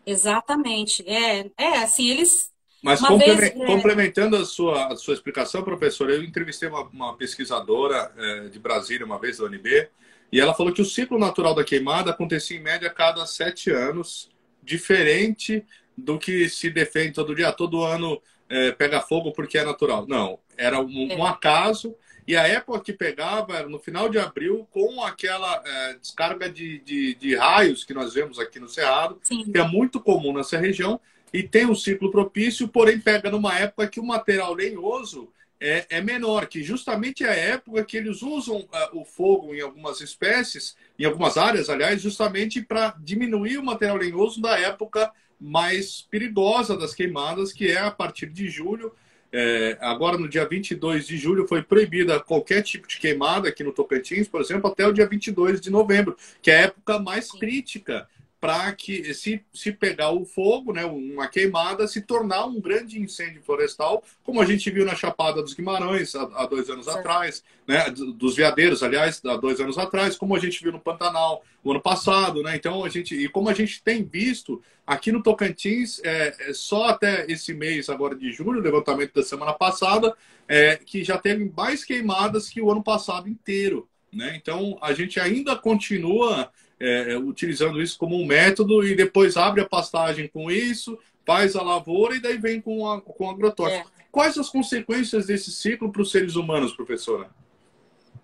Exatamente. É, é assim, eles... Mas complement, vez, é... complementando a sua, a sua explicação, professor, eu entrevistei uma, uma pesquisadora é, de Brasília uma vez, da UNB, e ela falou que o ciclo natural da queimada acontecia em média a cada sete anos, diferente do que se defende todo dia, todo ano é, pega fogo porque é natural. Não, era um, um, é. acaso. E a época que pegava era no final de abril, com aquela é, descarga de, de, de, raios que nós vemos aqui no Cerrado, Sim. que é muito comum nessa região, e tem um ciclo propício, porém pega numa época que o material lenhoso é, é, menor, que justamente é a época que eles usam uh, o fogo em algumas espécies, em algumas áreas, aliás, justamente para diminuir o material lenhoso da época mais perigosa das queimadas, que é a partir de julho. É, agora, no dia 22 de julho, foi proibida qualquer tipo de queimada aqui no Tocantins, por exemplo, até o dia 22 de novembro, que é a época mais crítica para que, se, se pegar o fogo, né, uma queimada, se tornar um grande incêndio florestal, como a gente viu na Chapada dos Guimarães há, há dois anos certo. atrás, né, dos veadeiros, aliás, há dois anos atrás, como a gente viu no Pantanal o ano passado, né, então a gente, e como a gente tem visto aqui no Tocantins, é, é só até esse mês agora de julho, levantamento da semana passada, é, que já teve mais queimadas que o ano passado inteiro, né, então a gente ainda continua é, é, utilizando isso como um método e depois abre a pastagem com isso, faz a lavoura e daí vem com, a, com agrotóxico. É. Quais as consequências desse ciclo para os seres humanos, professora?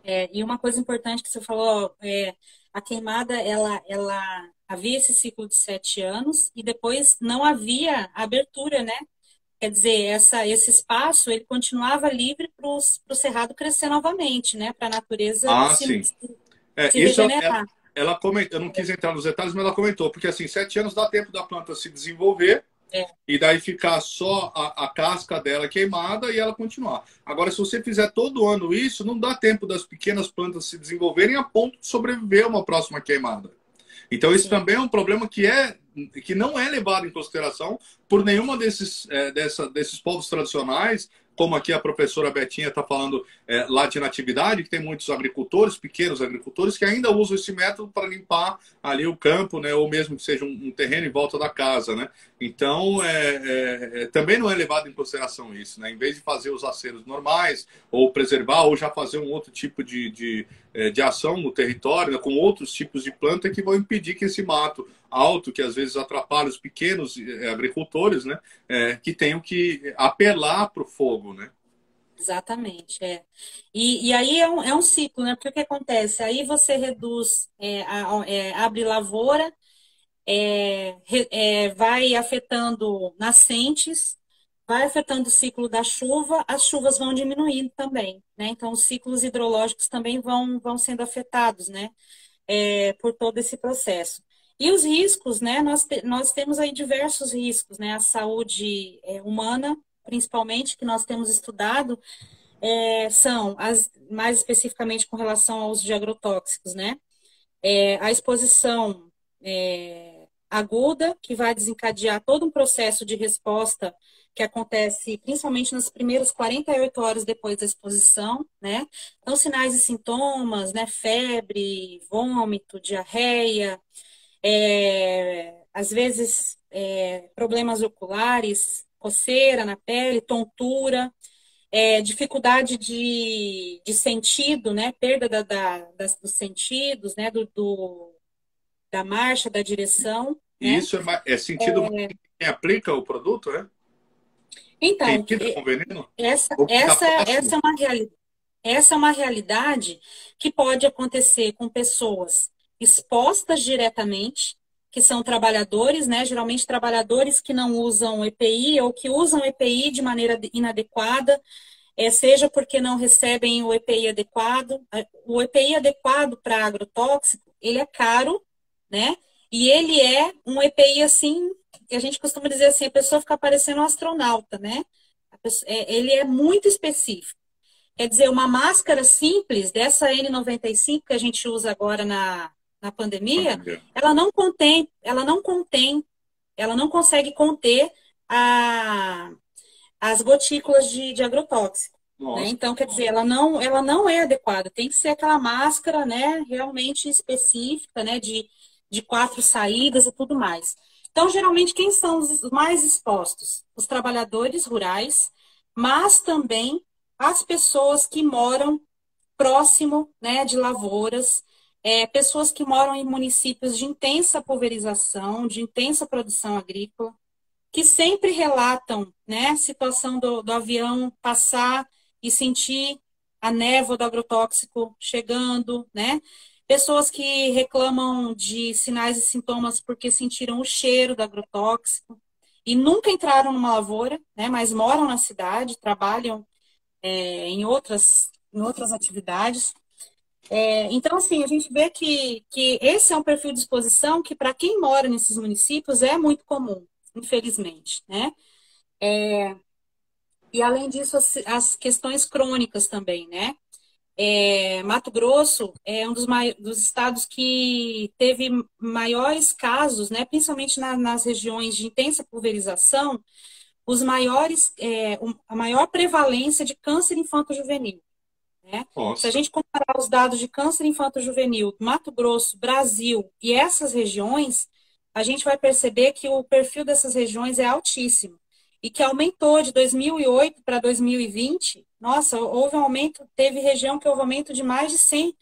É, e uma coisa importante que você falou, é, a queimada, ela, ela havia esse ciclo de sete anos e depois não havia abertura, né? Quer dizer, essa, esse espaço ele continuava livre para o cerrado crescer novamente, né? Para a natureza ah, se, sim. se, é, se isso regenerar. É, ela comentou, eu não quis entrar nos detalhes, mas ela comentou, porque assim, sete anos dá tempo da planta se desenvolver é. e daí ficar só a, a, casca dela queimada e ela continuar. Agora, se você fizer todo ano isso, não dá tempo das pequenas plantas se desenvolverem a ponto de sobreviver a uma próxima queimada. Então, isso Sim. também é um problema que, é, que não é levado em consideração por nenhuma desses, é, dessa, desses povos tradicionais como aqui a professora Betinha está falando é, lá de natividade, que tem muitos agricultores, pequenos agricultores, que ainda usam esse método para limpar ali o campo, né, ou mesmo que seja um, um terreno em volta da casa. Né? Então, é, é, é também não é levado em consideração isso. Né? Em vez de fazer os aceros normais, ou preservar, ou já fazer um outro tipo de, de, de ação no território, né, com outros tipos de planta que vão impedir que esse mato alto, que às vezes atrapalha os pequenos é, agricultores, né, que tenham que apelar para o fogo né? Exatamente, é. E, e aí é um, é um ciclo, né? Porque o que acontece? Aí você reduz, é, a, é, abre lavoura, é, é, vai afetando nascentes, vai afetando o ciclo da chuva, as chuvas vão diminuindo também, né? Então os ciclos hidrológicos também vão, vão sendo afetados, né? É, por todo esse processo. E os riscos, né? Nós, nós temos aí diversos riscos, né? A saúde é, humana, principalmente, que nós temos estudado, é, são, as, mais especificamente com relação ao uso de agrotóxicos, né? É, a exposição é, aguda, que vai desencadear todo um processo de resposta que acontece principalmente nas primeiras 48 horas depois da exposição, né? Então, sinais e sintomas, né? Febre, vômito, diarreia, é, às vezes é, problemas oculares, coceira na pele, tontura, é, dificuldade de, de sentido, né? Perda da, da, das, dos sentidos, né? Do, do, da marcha, da direção. E né? isso é, é sentido é... quem aplica o produto, é? Então, essa, essa, essa, é uma realidade, essa é uma realidade que pode acontecer com pessoas expostas diretamente, que são trabalhadores, né? Geralmente trabalhadores que não usam EPI ou que usam EPI de maneira inadequada, é, seja porque não recebem o EPI adequado. O EPI adequado para agrotóxico, ele é caro, né? E ele é um EPI assim, a gente costuma dizer assim, a pessoa fica parecendo um astronauta, né? Pessoa, é, ele é muito específico. Quer dizer, uma máscara simples dessa N95 que a gente usa agora na, na pandemia, ela não contém, ela não contém, ela não consegue conter a, as gotículas de, de agrotóxico. Né? Então, quer dizer, ela não, ela não é adequada. Tem que ser aquela máscara, né, realmente específica, né, de, de quatro saídas e tudo mais. Então, geralmente, quem são os mais expostos? Os trabalhadores rurais, mas também as pessoas que moram próximo, né, de lavouras, é, pessoas que moram em municípios de intensa pulverização, de intensa produção agrícola, que sempre relatam né, a situação do, do avião passar e sentir a névoa do agrotóxico chegando, né? Pessoas que reclamam de sinais e sintomas porque sentiram o cheiro do agrotóxico e nunca entraram numa lavoura, né? Mas moram na cidade, trabalham é, em, outras, em outras atividades. É, então, assim, a gente vê que, que esse é um perfil de exposição que, para quem mora nesses municípios, é muito comum, infelizmente, né? É, e, além disso, as, as, questões crônicas também, né? É, Mato Grosso é um dos, dos, estados que teve maiores casos, né, principalmente na, nas regiões de intensa pulverização, os maiores, é, a maior prevalência de câncer infanto-juvenil. Né? Se a gente comparar os dados de câncer infanto-juvenil, Mato Grosso, Brasil e essas regiões, a gente vai perceber que o perfil dessas regiões é altíssimo e que aumentou de 2008 para 2020. Nossa, houve um aumento, teve região que houve um aumento de mais de 100,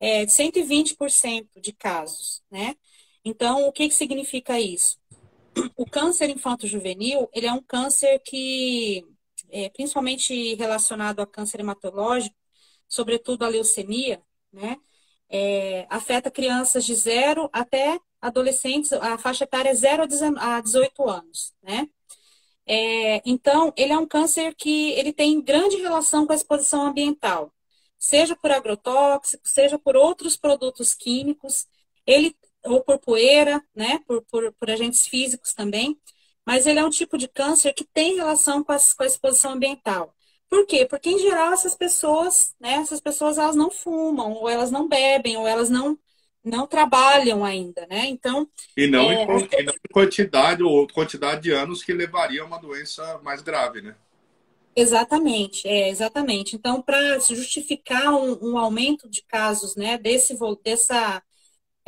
é, 120% de casos, né? Então, o que, que significa isso? O câncer infanto-juvenil, ele é um câncer que, é, principalmente relacionado a câncer hematológico, sobretudo a leucemia, né? É, afeta crianças de 0 até adolescentes, a faixa etária é 0 a 18 anos, né? É, então, ele é um câncer que ele tem grande relação com a exposição ambiental, seja por agrotóxico, seja por outros produtos químicos, ele ou por poeira, né, por, por, por agentes físicos também, mas ele é um tipo de câncer que tem relação com, as, com a exposição ambiental. Por quê? Porque, em geral, essas pessoas, né, essas pessoas, elas não fumam, ou elas não bebem, ou elas não, não trabalham ainda, né? Então... E não, é... em, e não em quantidade, ou quantidade de anos que levaria a uma doença mais grave, né? Exatamente, é, exatamente. Então, para justificar um, um, aumento de casos, né, desse, dessa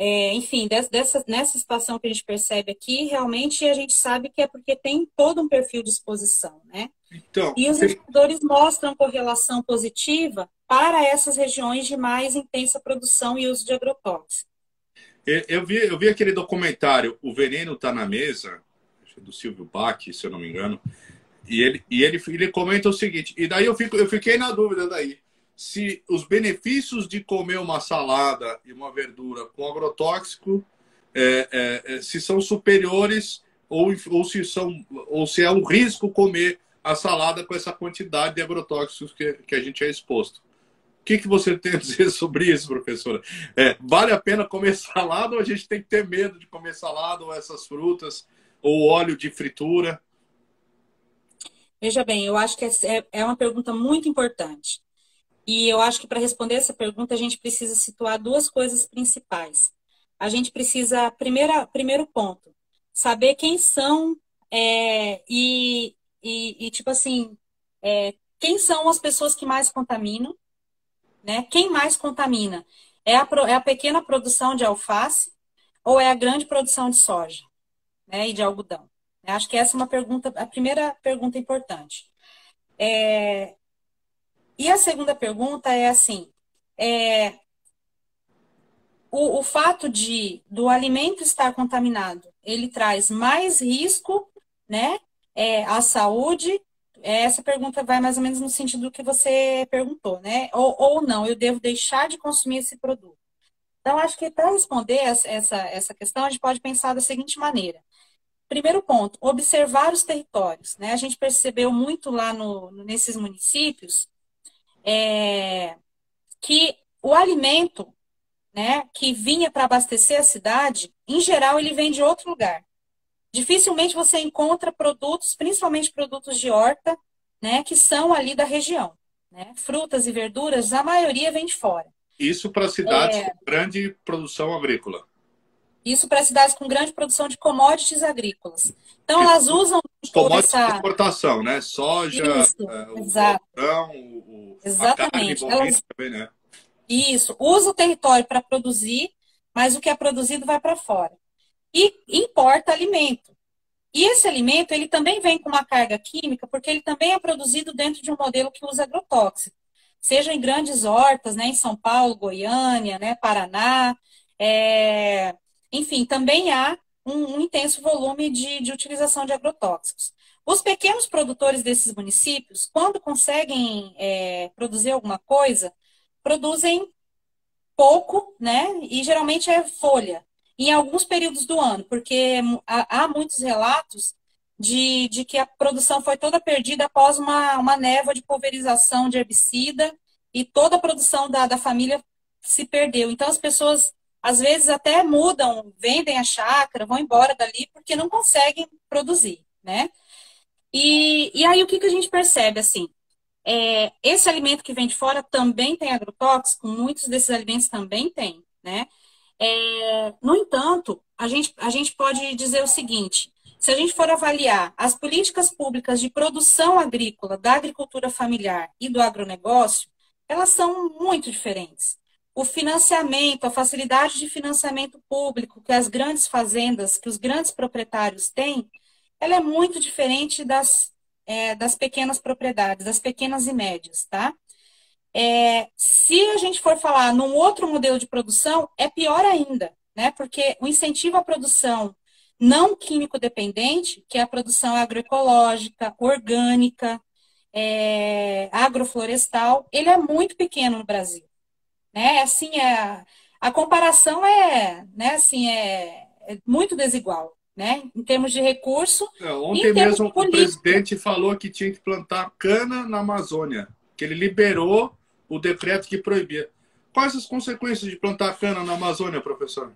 é, enfim, dessa, nessa situação que a gente percebe aqui, realmente a gente sabe que é porque tem todo um perfil de exposição, né? Então, e os indicadores mostram correlação positiva para essas regiões de mais intensa produção e uso de agrotóxicos. Eu vi, eu vi aquele documentário O Veneno Está na Mesa, do Silvio Bach, se eu não me engano, e ele, e ele, ele comenta o seguinte, e daí eu, fico, eu fiquei na dúvida daí se os benefícios de comer uma salada e uma verdura com agrotóxico é, é, é, se são superiores ou, ou, se são, ou se é um risco comer a salada com essa quantidade de agrotóxicos que, que a gente é exposto. O que, que você tem a dizer sobre isso, professora? É, vale a pena comer salada ou a gente tem que ter medo de comer salada ou essas frutas ou óleo de fritura? Veja bem, eu acho que é, é uma pergunta muito importante. E eu acho que para responder essa pergunta, a gente precisa situar duas coisas principais. A gente precisa, primeira, primeiro ponto, saber quem são é, e, e, e, tipo assim, é, quem são as pessoas que mais contaminam, né? Quem mais contamina? É a, é a pequena produção de alface ou é a grande produção de soja né, e de algodão? Acho que essa é uma pergunta, a primeira pergunta importante. É, e a segunda pergunta é assim: é, o, o fato de do alimento estar contaminado, ele traz mais risco, né, é, à saúde? Essa pergunta vai mais ou menos no sentido do que você perguntou, né? Ou, ou não, eu devo deixar de consumir esse produto. Então, acho que para responder essa, essa questão, a gente pode pensar da seguinte maneira. Primeiro ponto, observar os territórios. Né? A gente percebeu muito lá no, nesses municípios é, que o alimento né, que vinha para abastecer a cidade, em geral, ele vem de outro lugar. Dificilmente você encontra produtos, principalmente produtos de horta, né, que são ali da região. Né? Frutas e verduras, a maioria vem de fora. Isso para cidades é... com grande produção agrícola. Isso para cidades com grande produção de commodities agrícolas. Então, elas usam commodities essa... de exportação, né? Soja, Isso, é, o. Algodão, o Exatamente. Elas... Também, né? Isso. Usa o território para produzir, mas o que é produzido vai para fora. E importa alimento. E esse alimento, ele também vem com uma carga química, porque ele também é produzido dentro de um modelo que usa agrotóxico. Seja em grandes hortas, né, em São Paulo, Goiânia, né, Paraná. É... Enfim, também há um, um intenso volume de, de utilização de agrotóxicos. Os pequenos produtores desses municípios, quando conseguem é, produzir alguma coisa, produzem pouco, né? E geralmente é folha, em alguns períodos do ano, porque há, muitos relatos de, de que a produção foi toda perdida após uma, uma névoa de pulverização de herbicida e toda a produção da, da família se perdeu. Então, as pessoas, às vezes, até mudam, vendem a chácara, vão embora dali porque não conseguem produzir, né? E, e aí, o que, que a gente percebe, assim? É, esse alimento que vem de fora também tem agrotóxico, muitos desses alimentos também têm, né? É, no entanto, a gente, a gente pode dizer o seguinte: se a gente for avaliar as políticas públicas de produção agrícola, da agricultura familiar e do agronegócio, elas são muito diferentes. O financiamento, a facilidade de financiamento público que as grandes fazendas, que os grandes proprietários têm, ela é muito diferente das, é, das pequenas propriedades, das pequenas e médias, tá? É, se a gente for falar num outro modelo de produção, é pior ainda, né? Porque o incentivo à produção não químico dependente, que é a produção agroecológica, orgânica, é, agroflorestal, ele é muito pequeno no Brasil. Né? Assim, é, a comparação é, né, assim, é, é muito desigual. Né? Em termos de recurso. É, ontem mesmo o presidente falou que tinha que plantar cana na Amazônia, que ele liberou o decreto que proibia. Quais as consequências de plantar cana na Amazônia, professor?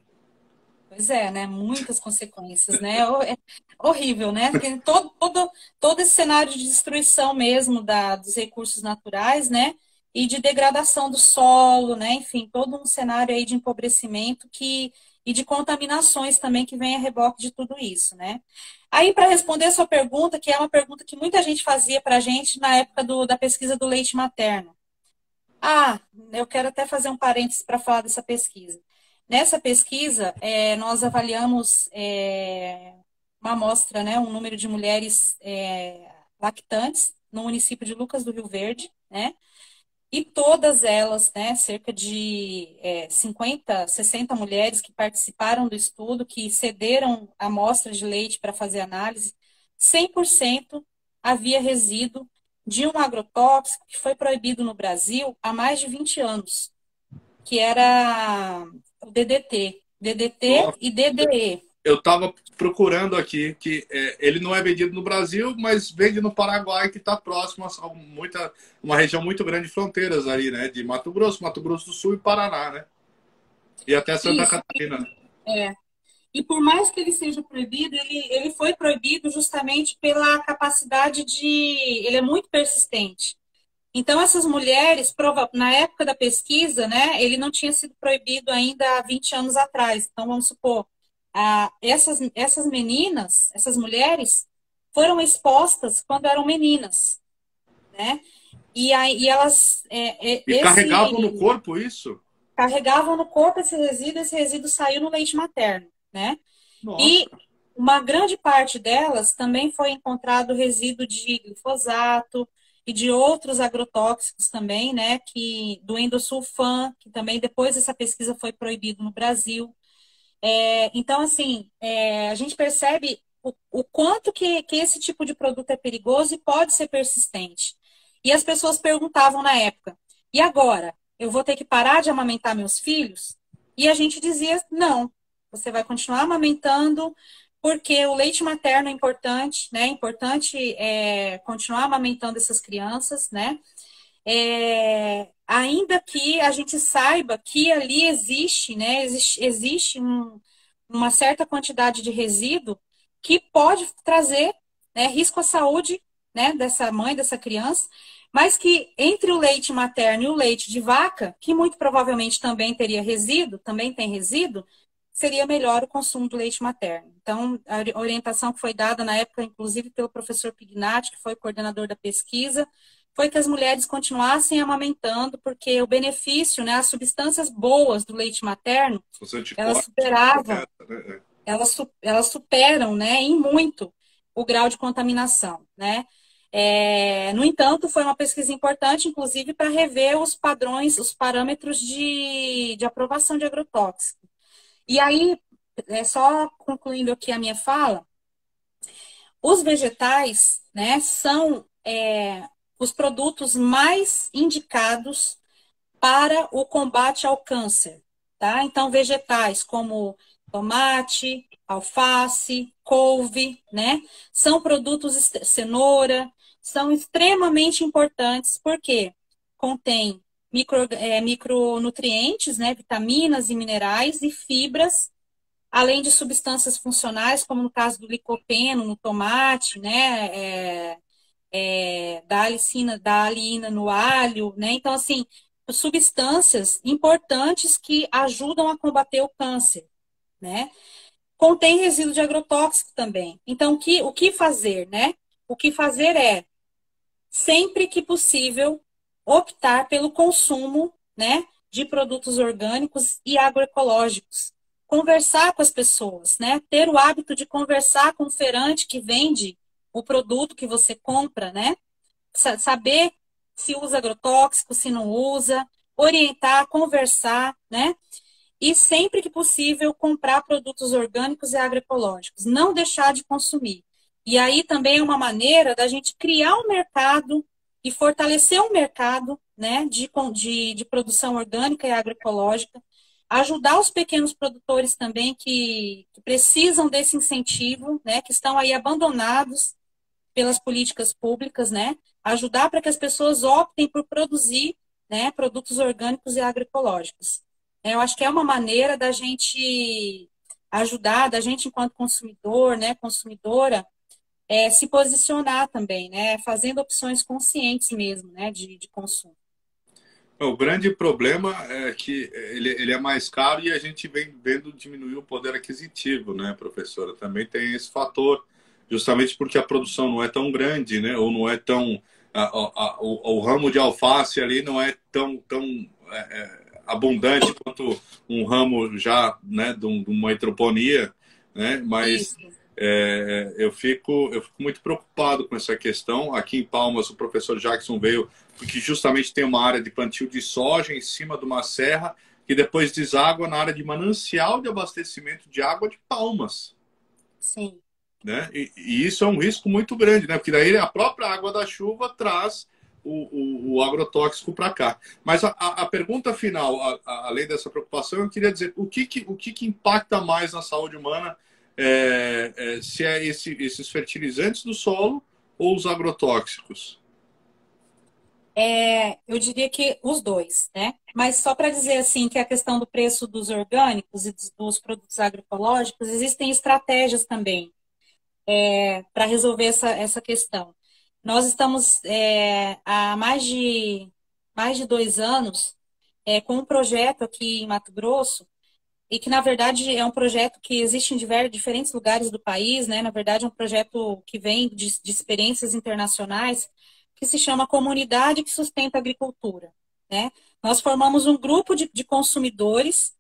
Pois é, né? Muitas consequências, né? É horrível, né? Porque todo, todo, todo esse cenário de destruição mesmo da, dos recursos naturais, né? E de degradação do solo, né? Enfim, todo um cenário aí de empobrecimento que, e de contaminações também que vem a reboque de tudo isso, né? Aí, para responder a sua pergunta, que é uma pergunta que muita gente fazia para a gente na época do, da pesquisa do leite materno. Ah, eu quero até fazer um parênteses para falar dessa pesquisa. Nessa pesquisa, é, nós avaliamos é, uma amostra, né, um número de mulheres é, lactantes no município de Lucas do Rio Verde, né? E todas elas, né, cerca de é, 50, 60 mulheres que participaram do estudo, que cederam amostras de leite para fazer análise, 100% havia resíduo de um agrotóxico que foi proibido no Brasil há mais de 20 anos, que era o DDT. DDT Nossa. e DDE. Eu estava procurando aqui que é, ele não é vendido no Brasil, mas vende no Paraguai, que está próximo a muita, uma região muito grande de fronteiras ali, né? De Mato Grosso, Mato Grosso do Sul e Paraná, né? E até Santa Isso. Catarina. É. E por mais que ele seja proibido, ele, ele foi proibido justamente pela capacidade de. Ele é muito persistente. Então, essas mulheres, na época da pesquisa, né, ele não tinha sido proibido ainda há 20 anos atrás. Então, vamos supor, ah, essas, essas meninas, essas mulheres, foram expostas quando eram meninas, né? E, aí, e elas... É, é, e esse, carregavam no corpo isso? Carregavam no corpo esse resíduo, esse resíduo saiu no leite materno, né? Nossa. E uma grande parte delas também foi encontrado resíduo de glifosato, e de outros agrotóxicos também, né, que do endosulfan, que também depois dessa pesquisa foi proibido no Brasil. É, então, assim, é, a gente percebe o, o quanto que, que esse tipo de produto é perigoso e pode ser persistente. E as pessoas perguntavam na época, e agora? Eu vou ter que parar de amamentar meus filhos? E a gente dizia, não, você vai continuar amamentando, porque o leite materno é importante, né? É importante é, continuar amamentando essas crianças, né? É, ainda que a gente saiba que ali existe, né? Existe, existe um, uma certa quantidade de resíduo que pode trazer né, risco à saúde né, dessa mãe, dessa criança, mas que entre o leite materno e o leite de vaca, que muito provavelmente também teria resíduo, também tem resíduo, seria melhor o consumo do leite materno. Então, a orientação que foi dada na época, inclusive pelo professor Pignatti, que foi coordenador da pesquisa, foi que as mulheres continuassem amamentando, porque o benefício, né, as substâncias boas do leite materno, elas superavam, né? É. elas, elas superam, né, em muito o grau de contaminação, né? É, no entanto, foi uma pesquisa importante, inclusive, para rever os padrões, os parâmetros de, de aprovação de agrotóxico. E aí, é só concluindo aqui a minha fala, os vegetais, né, são é, os produtos mais indicados para o combate ao câncer, tá? Então, vegetais como tomate, alface, couve, né? São produtos cenoura, são extremamente importantes porque contém micro, é, micronutrientes, né, vitaminas e minerais e fibras, além de substâncias funcionais, como no caso do licopeno no tomate, né, é, é, da alicina, da alina no alho, né? Então, assim, substâncias importantes que ajudam a combater o câncer, né? Contém resíduo de agrotóxico também. Então, que, o que fazer, né? O que fazer é, sempre que possível, optar pelo consumo, né, de produtos orgânicos e agroecológicos. Conversar com as pessoas, né? Ter o hábito de conversar com o feirante que vende o produto que você compra, né? Saber se usa agrotóxico, se não usa, orientar, conversar, né? E sempre que possível comprar produtos orgânicos e agroecológicos, não deixar de consumir. E aí também é uma maneira da gente criar um mercado e fortalecer um mercado né, de, de, de produção orgânica e agroecológica, ajudar os pequenos produtores também que, que, precisam desse incentivo, né, que estão aí abandonados pelas políticas públicas, né, ajudar para que as pessoas optem por produzir né, produtos orgânicos e agroecológicos. Eu acho que é uma maneira da gente ajudar, da gente enquanto consumidor, né, consumidora, é, se posicionar também, né? Fazendo opções conscientes mesmo, né? De, de consumo. O grande problema é que ele, ele é mais caro e a gente vem vendo diminuir o poder aquisitivo, né, professora? Também tem esse fator, justamente porque a produção não é tão grande, né? Ou não é tão. A, a, o, o, ramo de alface ali não é tão, tão é, é, abundante quanto um ramo já né, de, uma hidroponia, né? Mas. Isso é, eu, fico, eu fico muito preocupado com essa questão. Aqui em Palmas, o professor Jackson veio porque justamente tem uma área de plantio de soja em cima de uma serra que depois deságua na área de manancial de abastecimento de água de Palmas. Sim. Né? E, e isso é um risco muito grande, né? porque daí a própria água da chuva traz o, o, o agrotóxico para cá. Mas a, a, pergunta final, a, além dessa preocupação, eu queria dizer o que, que, o que, que impacta mais na saúde humana é, é, se é esse, esses fertilizantes do solo ou os agrotóxicos? É, eu diria que os dois, né? Mas só para dizer assim que a questão do preço dos orgânicos e dos produtos agroecológicos, existem estratégias também é, para resolver essa, essa questão. Nós estamos é, há mais de, mais de dois anos é, com um projeto aqui em Mato Grosso e que, na verdade, é um projeto que existe em diversos, diferentes lugares do país, né? Na verdade, é um projeto que vem de, de experiências internacionais, que se chama Comunidade que Sustenta a Agricultura, né? Nós formamos um grupo de, de consumidores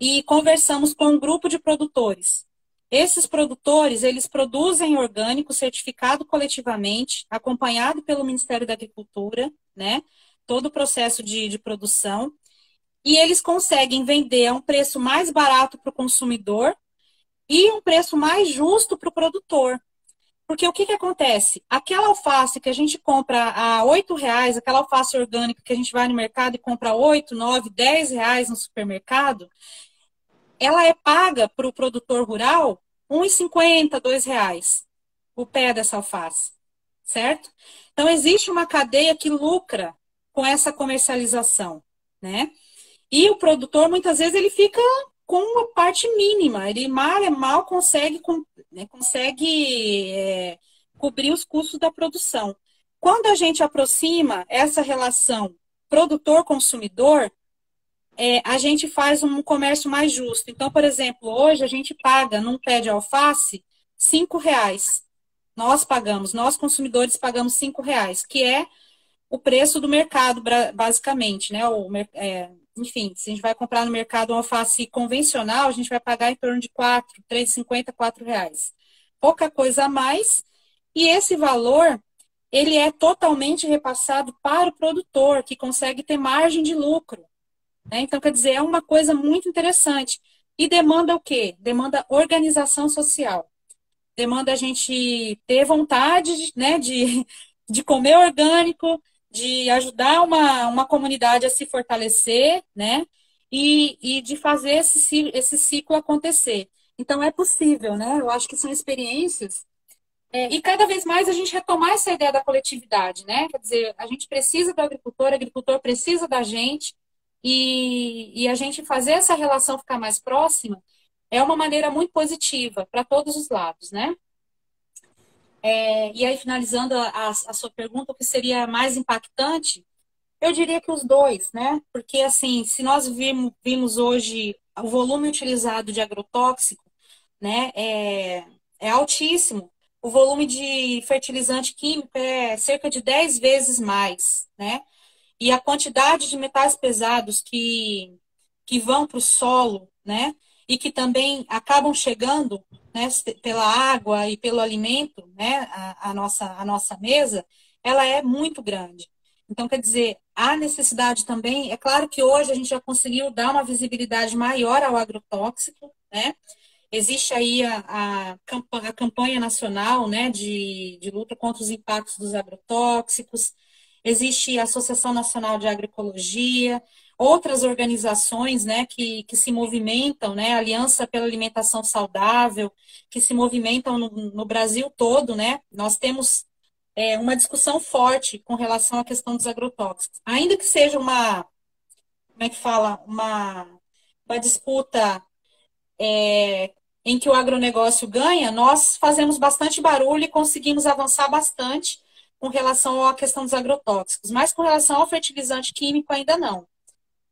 e conversamos com um grupo de produtores. Esses produtores, eles produzem orgânico certificado coletivamente, acompanhado pelo Ministério da Agricultura, né? Todo o processo de, de produção e eles conseguem vender a um preço mais barato para o consumidor e um preço mais justo para o produtor. Porque o que, que acontece? Aquela alface que a gente compra a oito reais, aquela alface orgânica que a gente vai no mercado e compra oito, nove, dez reais no supermercado, ela é paga para o produtor rural R$ dois reais o pé dessa alface, certo? Então existe uma cadeia que lucra com essa comercialização, né? E o produtor, muitas vezes, ele fica com uma parte mínima, ele mal, é mal consegue, né, consegue é, cobrir os custos da produção. Quando a gente aproxima essa relação produtor-consumidor, é, a gente faz um comércio mais justo. Então, por exemplo, hoje a gente paga num pé de alface cinco reais. Nós pagamos, nós consumidores pagamos cinco reais, que é o preço do mercado, basicamente, né? O, é, enfim, se a gente vai comprar no mercado uma alface convencional, a gente vai pagar em torno de 4, 3,50, 4 reais. Pouca coisa a mais. E esse valor, ele é totalmente repassado para o produtor, que consegue ter margem de lucro. Né? Então, quer dizer, é uma coisa muito interessante. E demanda o quê? Demanda organização social. Demanda a gente ter vontade né, de, de comer orgânico, de ajudar uma, uma comunidade a se fortalecer, né? E, e de fazer esse, esse ciclo acontecer. Então é possível, né? Eu acho que são experiências é, e cada vez mais a gente retomar essa ideia da coletividade, né? Quer dizer, a gente precisa do agricultor, o agricultor precisa da gente, e, e a gente fazer essa relação ficar mais próxima é uma maneira muito positiva para todos os lados, né? É, e aí, finalizando a, a, sua pergunta, o que seria mais impactante? Eu diria que os dois, né? Porque, assim, se nós vimos, vimos hoje o volume utilizado de agrotóxico, né, é, é altíssimo. O volume de fertilizante químico é cerca de 10 vezes mais, né? E a quantidade de metais pesados que, que vão para o solo, né? E que também acabam chegando né, pela água e pelo alimento, né? A, a, nossa, a nossa mesa, ela é muito grande. Então, quer dizer, há necessidade também, é claro que hoje a gente já conseguiu dar uma visibilidade maior ao agrotóxico, né? Existe aí a, a, a campanha nacional né, de, de luta contra os impactos dos agrotóxicos, existe a Associação Nacional de Agroecologia, outras organizações né, que, que se movimentam, né, Aliança pela Alimentação Saudável, que se movimentam no, no Brasil todo, né? Nós temos é, uma discussão forte com relação à questão dos agrotóxicos. Ainda que seja uma, como é que fala, uma, uma disputa é, em que o agronegócio ganha, nós fazemos bastante barulho e conseguimos avançar bastante com relação à questão dos agrotóxicos, mas com relação ao fertilizante químico ainda não.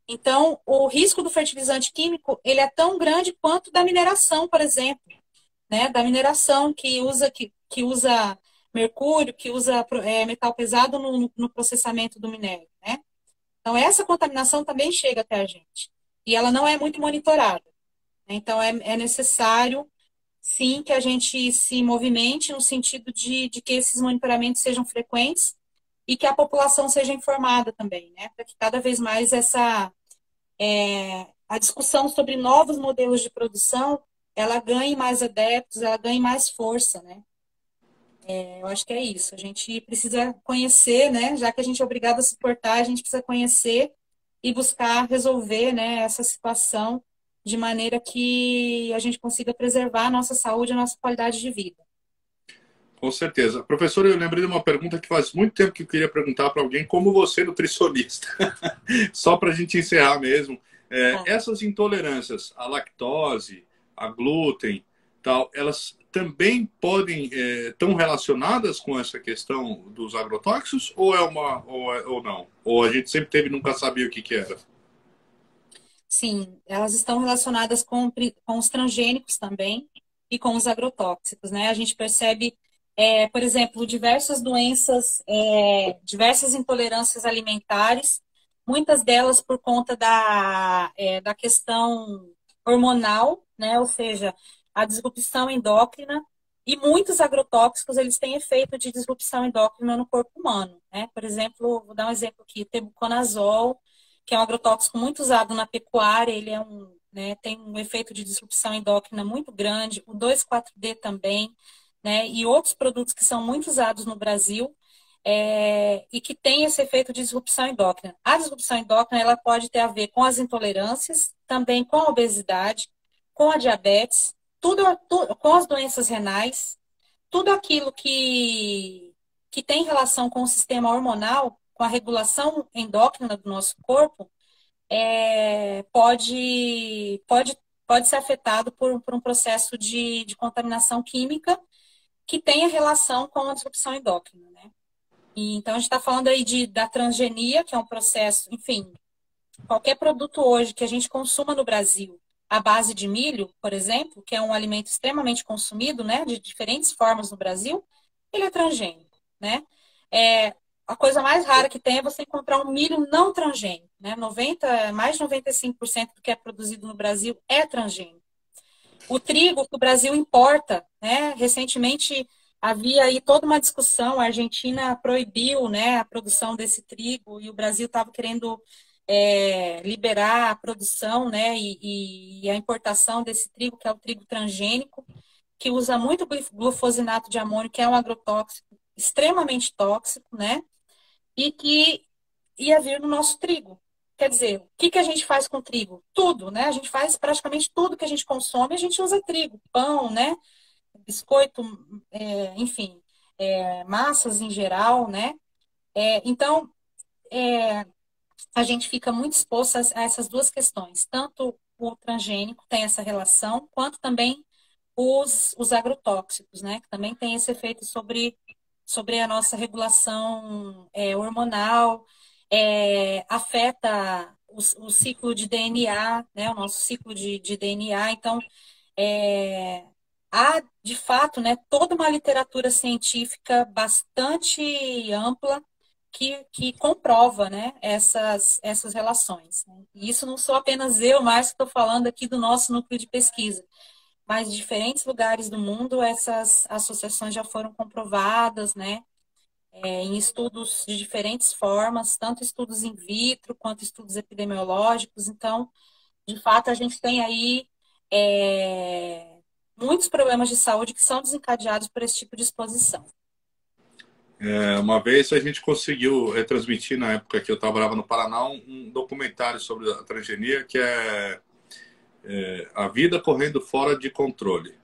Então, o risco do fertilizante químico ele é tão grande quanto da mineração, por exemplo, né? Da mineração que usa que, que usa mercúrio, que usa é, metal pesado no, no, processamento do minério, né? Então, essa contaminação também chega até a gente. E ela não é muito monitorada. Então, é, é necessário, sim, que a gente se movimente no sentido de, de que esses monitoramentos sejam frequentes e que a população seja informada também, né? Para que cada vez mais essa é, a discussão sobre novos modelos de produção ela ganhe mais adeptos, ela ganhe mais força, né? É, eu acho que é isso. A gente precisa conhecer, né? Já que a gente é obrigado a suportar, a gente precisa conhecer e buscar resolver, né, essa situação de maneira que a gente consiga preservar a nossa saúde, a nossa qualidade de vida. Com certeza. Professor, eu lembrei de uma pergunta que faz muito tempo que eu queria perguntar para alguém, como você, nutricionista. Só para a gente encerrar mesmo. É. Essas intolerâncias à lactose, a glúten, tal, elas também podem é, relacionadas com essa questão dos agrotóxicos ou é uma ou, é, ou não? Ou a gente sempre teve e nunca sabia o que, que era? Sim, elas estão relacionadas com, com os transgênicos também e com os agrotóxicos, né? A gente percebe, é, por exemplo, diversas doenças, é, diversas intolerâncias alimentares, muitas delas por conta da, é, da questão hormonal, né? Ou seja, a disrupção endócrina e muitos agrotóxicos eles têm efeito de disrupção endócrina no corpo humano, né? Por exemplo, vou dar um exemplo aqui, tebuconazol, que é um agrotóxico muito usado na pecuária, ele é um, né, tem um efeito de disrupção endócrina muito grande, o 2,4-D também, né, e outros produtos que são muito usados no Brasil é, e que tem esse efeito de disrupção endócrina. A disrupção endócrina ela pode ter a ver com as intolerâncias, também com a obesidade, com a diabetes, tudo, tudo com as doenças renais, tudo aquilo que, que tem relação com o sistema hormonal com a regulação endócrina do nosso corpo, é, pode, pode, pode ser afetado por, por um processo de, de contaminação química que tenha relação com a disrupção endócrina, né? E, então, a gente está falando aí de, da transgenia, que é um processo, enfim, qualquer produto hoje que a gente consuma no Brasil, à base de milho, por exemplo, que é um alimento extremamente consumido, né, de diferentes formas no Brasil, ele é transgênico, né? É, a coisa mais rara que tem é você encontrar um milho não transgênico. Né? 90, mais de 95% do que é produzido no Brasil é transgênico. O trigo que o Brasil importa, né? recentemente havia aí toda uma discussão, a Argentina proibiu né, a produção desse trigo e o Brasil estava querendo é, liberar a produção né, e, e, a importação desse trigo, que é o trigo transgênico, que usa muito glufosinato de amônio, que é um agrotóxico extremamente tóxico, né? e que ia vir no nosso trigo. Quer dizer, o que, que a gente faz com trigo? Tudo, né? A gente faz praticamente tudo que a gente consome, a gente usa trigo, pão, né? Biscoito, é, enfim, é, massas em geral, né? É, então, é, a gente fica muito exposto a essas duas questões. Tanto o transgênico tem essa relação, quanto também os, os agrotóxicos, né? Que também tem esse efeito sobre, sobre a nossa regulação é, hormonal, é, afeta o, o, ciclo de DNA, né? O nosso ciclo de, de DNA. Então, é, há, de fato, né, toda uma literatura científica bastante ampla que, que comprova né, essas, essas relações. E isso não sou apenas eu, mas estou falando aqui do nosso núcleo de pesquisa. Mas em diferentes lugares do mundo, essas associações já foram comprovadas, né? É, em estudos de diferentes formas, tanto estudos in vitro quanto estudos epidemiológicos. Então, de fato, a gente tem aí é, muitos problemas de saúde que são desencadeados por esse tipo de exposição. É, uma vez a gente conseguiu retransmitir, na época que eu trabalhava no Paraná, um, um documentário sobre a transgenia que é, é, A Vida Correndo Fora de Controle,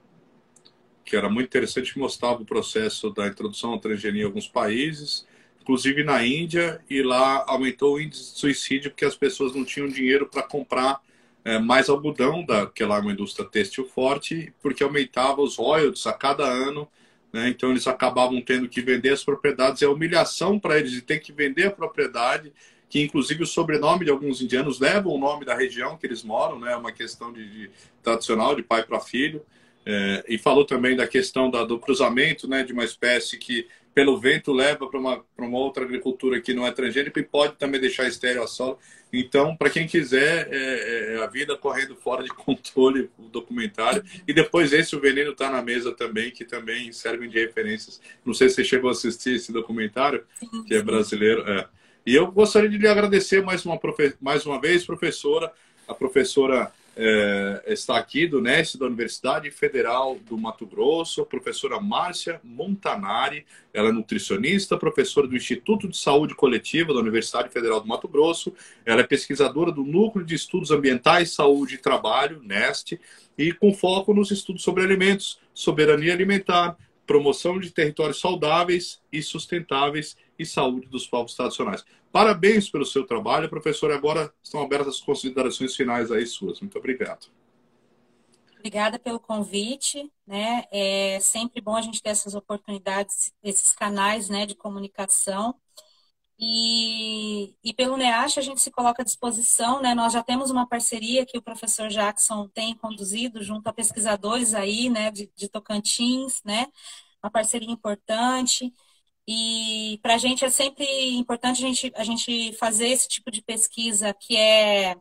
que era muito interessante, mostrava o processo da introdução da transgenia em alguns países, inclusive na Índia, e lá aumentou o índice de suicídio porque as pessoas não tinham dinheiro para comprar é, mais algodão, da, que lá é uma indústria têxtil forte, porque aumentava os royalties a cada ano né? Então eles acabavam tendo que vender as propriedades. É humilhação para eles de ter que vender a propriedade, que inclusive o sobrenome de alguns indianos leva o nome da região que eles moram, né? É uma questão de, de tradicional de pai para filho. É, e falou também da questão da, do cruzamento, né? De uma espécie que pelo vento leva para uma, uma outra agricultura que não é transgênica e pode também deixar estéreo a solo. Então, para quem quiser, é, é, a vida correndo fora de controle, o documentário. E depois esse, o Veneno está na mesa também, que também servem de referências. Não sei se você chegou a assistir esse documentário, que é brasileiro. É. E eu gostaria de lhe agradecer mais uma, mais uma vez, professora, a professora é, está aqui do NES, da Universidade Federal do Mato Grosso, a professora Márcia Montanari, ela é nutricionista, professora do Instituto de Saúde Coletiva da Universidade Federal do Mato Grosso, ela é pesquisadora do Núcleo de Estudos Ambientais, Saúde e Trabalho, NEST, e com foco nos estudos sobre alimentos, soberania alimentar, promoção de territórios saudáveis e sustentáveis e saúde dos povos tradicionais. Parabéns pelo seu trabalho, professor. Agora estão abertas as considerações finais aí suas. Muito obrigado. Obrigada pelo convite, né? É sempre bom a gente ter essas oportunidades, esses canais, né, de comunicação. E, e pelo NEASH a gente se coloca à disposição, né? Nós já temos uma parceria que o professor Jackson tem conduzido junto a pesquisadores aí, né, de, de Tocantins, né? Uma parceria importante. E para a gente é sempre importante a gente, a gente fazer esse tipo de pesquisa que é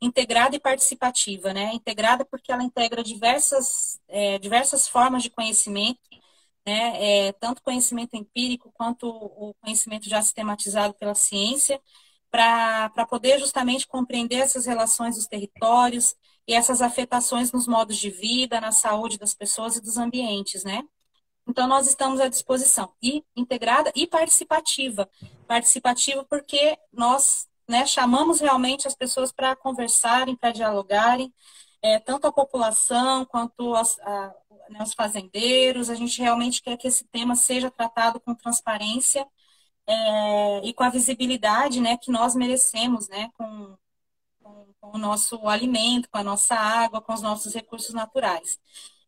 integrada e participativa, né? Integrada porque ela integra diversas, é, diversas formas de conhecimento, né? É, tanto conhecimento empírico quanto o conhecimento já sistematizado pela ciência, para poder justamente compreender essas relações dos territórios e essas afetações nos modos de vida, na saúde das pessoas e dos ambientes, né? Então, nós estamos à disposição, e integrada e participativa. Participativa porque nós né, chamamos realmente as pessoas para conversarem, para dialogarem, é, tanto a população quanto as, a, né, os fazendeiros. A gente realmente quer que esse tema seja tratado com transparência é, e com a visibilidade né, que nós merecemos, né, com, com, com o nosso alimento, com a nossa água, com os nossos recursos naturais.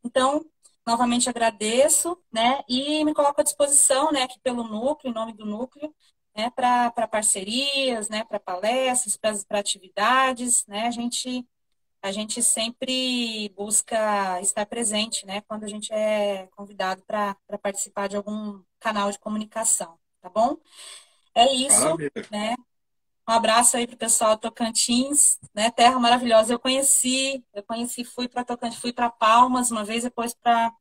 Então, Novamente agradeço, né, e me coloco à disposição, né, aqui pelo núcleo, em nome do núcleo, né, para parcerias, né, para palestras, para atividades, né, a gente a gente sempre busca estar presente, né, quando a gente é convidado para participar de algum canal de comunicação, tá bom? É isso, Maravilha. né? Um abraço aí pro pessoal do Tocantins, né? Terra maravilhosa. Eu conheci, eu conheci, fui para Tocantins, fui para Palmas uma vez, depois para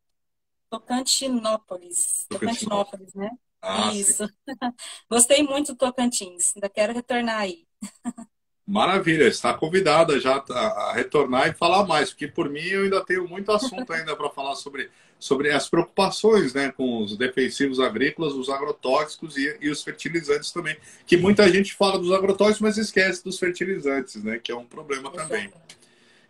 Tocantinópolis. Tocantinópolis, né? Ah, Isso. Gostei muito do Tocantins. Ainda quero retornar aí. Maravilha, está convidada já a retornar e falar mais, porque por mim eu ainda tenho muito assunto ainda para falar sobre, sobre as preocupações né, com os defensivos agrícolas, os agrotóxicos e, e, os fertilizantes também. Que muita gente fala dos agrotóxicos, mas esquece dos fertilizantes, né, que é um problema também.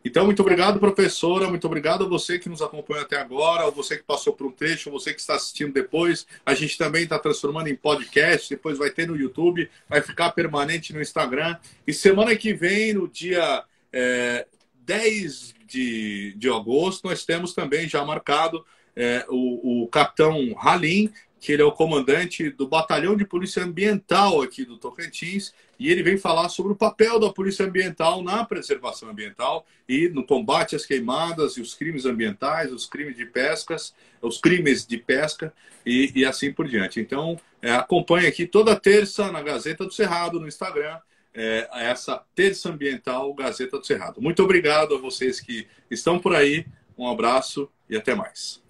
Então, muito obrigado, professora. Muito obrigado a você que nos acompanhou até agora, a você que passou por um trecho, você que está assistindo depois. A gente também está transformando em podcast, depois vai ter no YouTube, vai ficar permanente no Instagram. E semana que vem, no dia é, 10 de, de agosto, nós temos também já marcado é, o, o capitão Halim, que ele é o comandante do Batalhão de Polícia Ambiental aqui do Tocantins, e ele vem falar sobre o papel da Polícia Ambiental na preservação ambiental e no combate às queimadas e os crimes ambientais, os crimes de pescas, os crimes de pesca e, e assim por diante. Então, é, acompanhe aqui toda terça na Gazeta do Cerrado, no Instagram, é, essa Terça Ambiental Gazeta do Cerrado. Muito obrigado a vocês que estão por aí, um abraço e até mais.